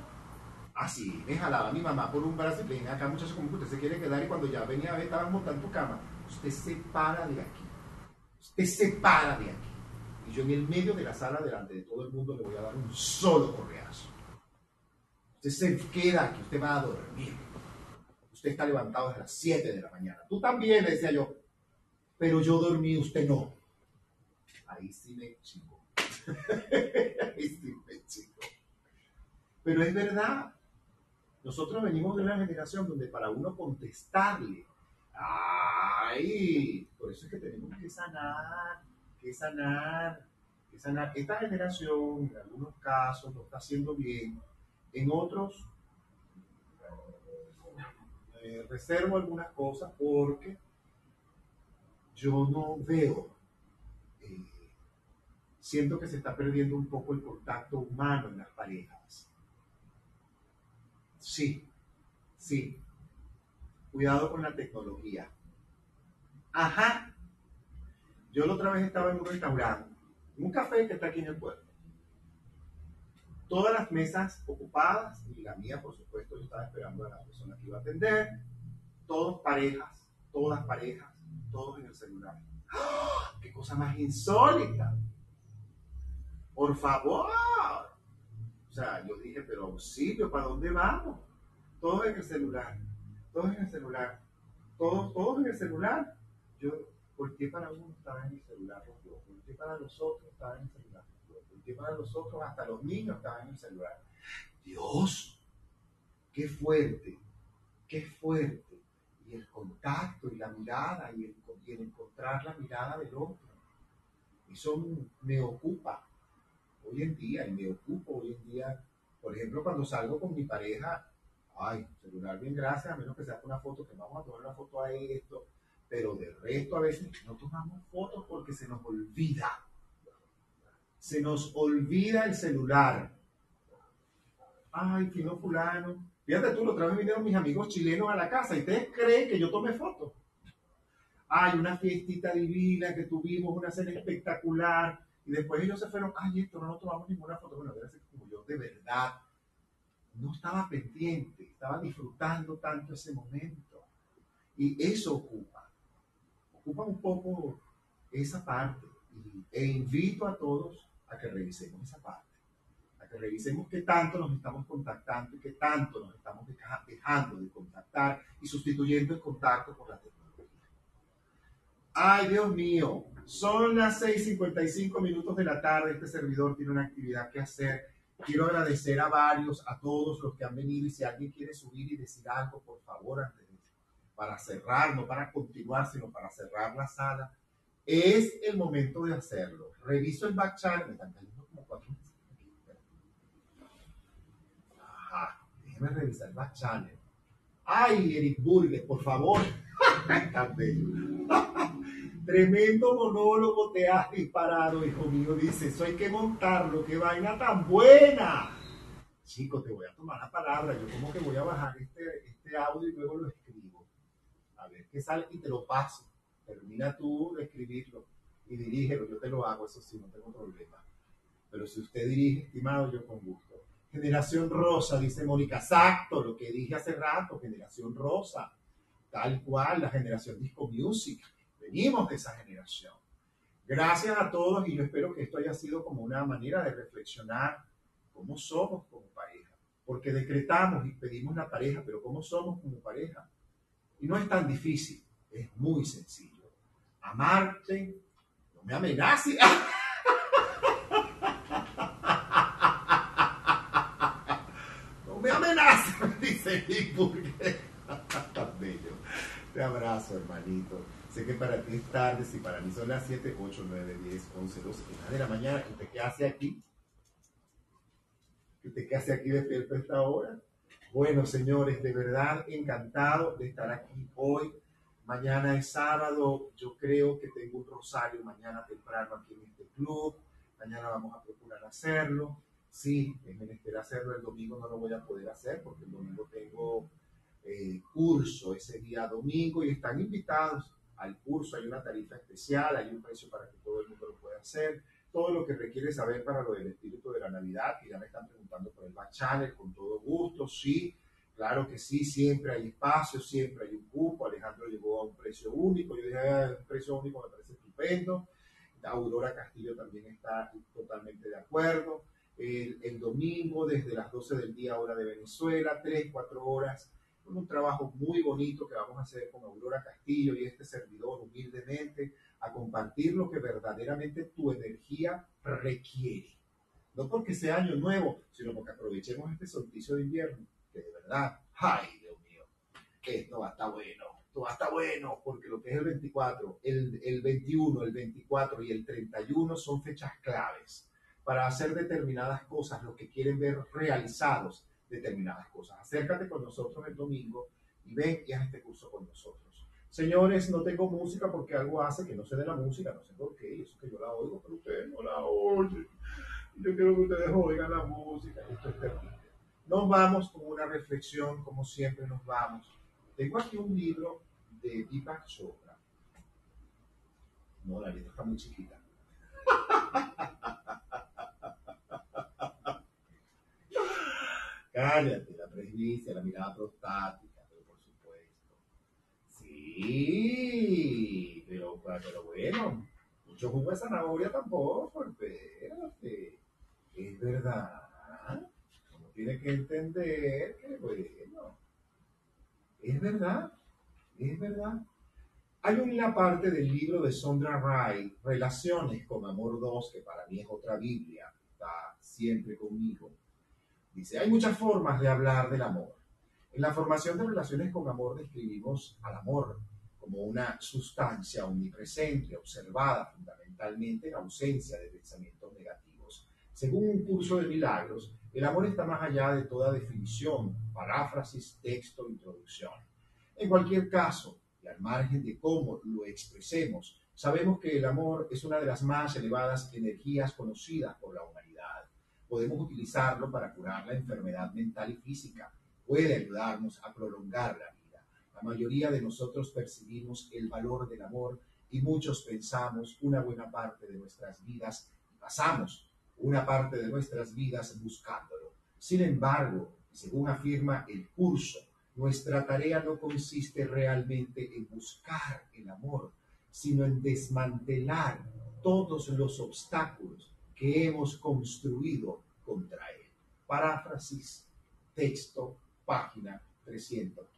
Así me jalaba mi mamá por un brazo y ven acá, muchacho, como que usted se quiere quedar. Y cuando ya venía a ver, estaba montando tu cama. Usted se para de aquí. Usted se para de aquí. Y yo en el medio de la sala, delante de todo el mundo, le voy a dar un solo correazo. Usted se queda aquí, usted va a dormir. Usted está levantado desde las 7 de la mañana. Tú también, decía yo. Pero yo dormí, usted no. (laughs) Ahí sí me chingó. Pero es verdad. Nosotros venimos de una generación donde para uno contestarle, ¡ay! Por eso es que tenemos que sanar, que sanar, que sanar. Esta generación, en algunos casos, lo está haciendo bien. En otros, eh, reservo algunas cosas porque yo no veo siento que se está perdiendo un poco el contacto humano en las parejas. Sí, sí. Cuidado con la tecnología. Ajá. Yo la otra vez estaba en un restaurante, un café que está aquí en el pueblo. Todas las mesas ocupadas, y la mía, por supuesto, yo estaba esperando a la persona que iba a atender. Todos parejas, todas parejas, todos en el celular. ¡Ah! ¡Qué cosa más insólita! Por favor. O sea, yo dije, pero auxilio, ¿para dónde vamos? Todo en el celular, todo en el celular, todo, todo en el celular. Yo qué para uno estaba en el celular, ¿Por qué para los otros estaba en el celular, qué para los otros, hasta los niños estaban en el celular. Dios, qué fuerte, qué fuerte. Y el contacto y la mirada y el, y el encontrar la mirada del otro Eso me ocupa hoy en día y me ocupo hoy en día. Por ejemplo, cuando salgo con mi pareja, ay, celular bien, gracias, a menos que sea una foto, que vamos a tomar una foto a esto, pero de resto a veces no tomamos fotos porque se nos olvida. Se nos olvida el celular. Ay, fino fulano. Fíjate tú, lo otra vez vinieron mis amigos chilenos a la casa y ustedes creen que yo tomé fotos. Ay, una fiestita divina que tuvimos, una cena espectacular. Y después ellos se fueron, ay, esto no nos tomamos ninguna foto. Bueno, como yo de verdad no estaba pendiente, estaba disfrutando tanto ese momento. Y eso ocupa, ocupa un poco esa parte. e invito a todos a que revisemos esa parte, a que revisemos qué tanto nos estamos contactando y qué tanto nos estamos dejando de contactar y sustituyendo el contacto por la tecnología. Ay, Dios mío, son las 6.55 minutos de la tarde, este servidor tiene una actividad que hacer Quiero agradecer a varios, a todos los que han venido y si alguien quiere subir y decir algo, por favor, antes para cerrar, no para continuar, sino para cerrar la sala, es el momento de hacerlo. Reviso el back channel, me están cayendo como cuatro Ajá, déjeme revisar el back channel. Ay, Eric Burgues, por favor. (laughs) (laughs) Tremendo monólogo te has disparado, hijo mío. Dice, eso hay que montarlo, qué vaina tan buena. Chico, te voy a tomar la palabra. Yo como que voy a bajar este, este audio y luego lo escribo. A ver qué sale y te lo paso. Termina tú de escribirlo y dirígelo. Yo te lo hago, eso sí, no tengo problema. Pero si usted dirige, estimado, yo con gusto. Generación Rosa, dice Mónica. Exacto, lo que dije hace rato, Generación Rosa. Tal cual, la generación Disco Music venimos de esa generación. Gracias a todos y yo espero que esto haya sido como una manera de reflexionar cómo somos como pareja. Porque decretamos y pedimos la pareja, pero cómo somos como pareja. Y no es tan difícil, es muy sencillo. Amarte, no me amenaces. (laughs) No me amenaces, (laughs) dice mi (laughs) Tan bello. Te abrazo, hermanito. Sé que para ti es tarde, si para mí son las 7, 8, 9, 10, 11, 12, una de la mañana, que te hace aquí, que te hace aquí despierto a esta hora. Bueno, señores, de verdad encantado de estar aquí hoy. Mañana es sábado, yo creo que tengo un rosario mañana temprano aquí en este club. Mañana vamos a procurar hacerlo. Sí, es menester hacerlo. El domingo no lo voy a poder hacer porque el domingo tengo eh, curso ese día domingo y están invitados al curso, hay una tarifa especial, hay un precio para que todo el mundo lo pueda hacer. Todo lo que requiere saber para lo del espíritu de la Navidad, que ya me están preguntando por el back channel, con todo gusto, sí, claro que sí, siempre hay espacio, siempre hay un cupo. Alejandro llegó a un precio único, yo dije, ah, un precio único me parece estupendo. Aurora Castillo también está totalmente de acuerdo. El, el, domingo, desde las 12 del día, hora de Venezuela, 3, 4 horas un trabajo muy bonito que vamos a hacer con Aurora Castillo y este servidor humildemente a compartir lo que verdaderamente tu energía requiere. No porque sea año nuevo, sino porque aprovechemos este solsticio de invierno, que de verdad, ay Dios mío, esto va a estar bueno, esto va a estar bueno, porque lo que es el 24, el, el 21, el 24 y el 31 son fechas claves para hacer determinadas cosas, lo que quieren ver realizados determinadas cosas. Acércate con nosotros el domingo y ven y haz este curso con nosotros. Señores, no tengo música porque algo hace que no sé de la música, no sé por qué, eso que yo la oigo, pero ustedes no la oyen. Yo quiero que ustedes oigan la música, esto es terrible. Nos vamos con una reflexión, como siempre nos vamos. Tengo aquí un libro de Deepak Chopra. No, la letra está muy chiquita. (laughs) Cállate, la presbicia, la mirada prostática. Sí, pero, pero bueno, mucho jugo de zanahoria tampoco, espérate. Es verdad. Uno tiene que entender que, bueno, es verdad, es verdad. Hay una parte del libro de Sondra Ray, Relaciones con Amor 2, que para mí es otra Biblia, está siempre conmigo Dice, hay muchas formas de hablar del amor. En la formación de relaciones con amor describimos al amor como una sustancia omnipresente, observada, fundamental fundamentalmente en ausencia de pensamientos negativos. Según un curso de milagros, el amor está más allá de toda definición, paráfrasis, texto, introducción. En cualquier caso, y al margen de cómo lo expresemos, sabemos que el amor es una de las más elevadas energías conocidas por la humanidad. Podemos utilizarlo para curar la enfermedad mental y física. Puede ayudarnos a prolongar la vida. La mayoría de nosotros percibimos el valor del amor y muchos pensamos una buena parte de nuestras vidas y pasamos una parte de nuestras vidas buscándolo. Sin embargo, según afirma el curso, nuestra tarea no consiste realmente en buscar el amor, sino en desmantelar todos los obstáculos que hemos construido contra él. Paráfrasis, texto, página 315.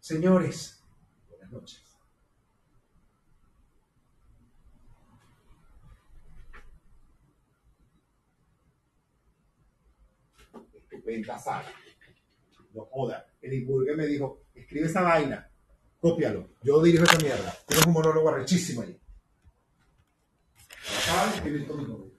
Señores, buenas noches. Estupenda sala. No joda. El Burger me dijo, escribe esa vaina, cópialo. Yo dirijo esa mierda. Tienes un monólogo arrechísimo ahí. Acabas de escribir.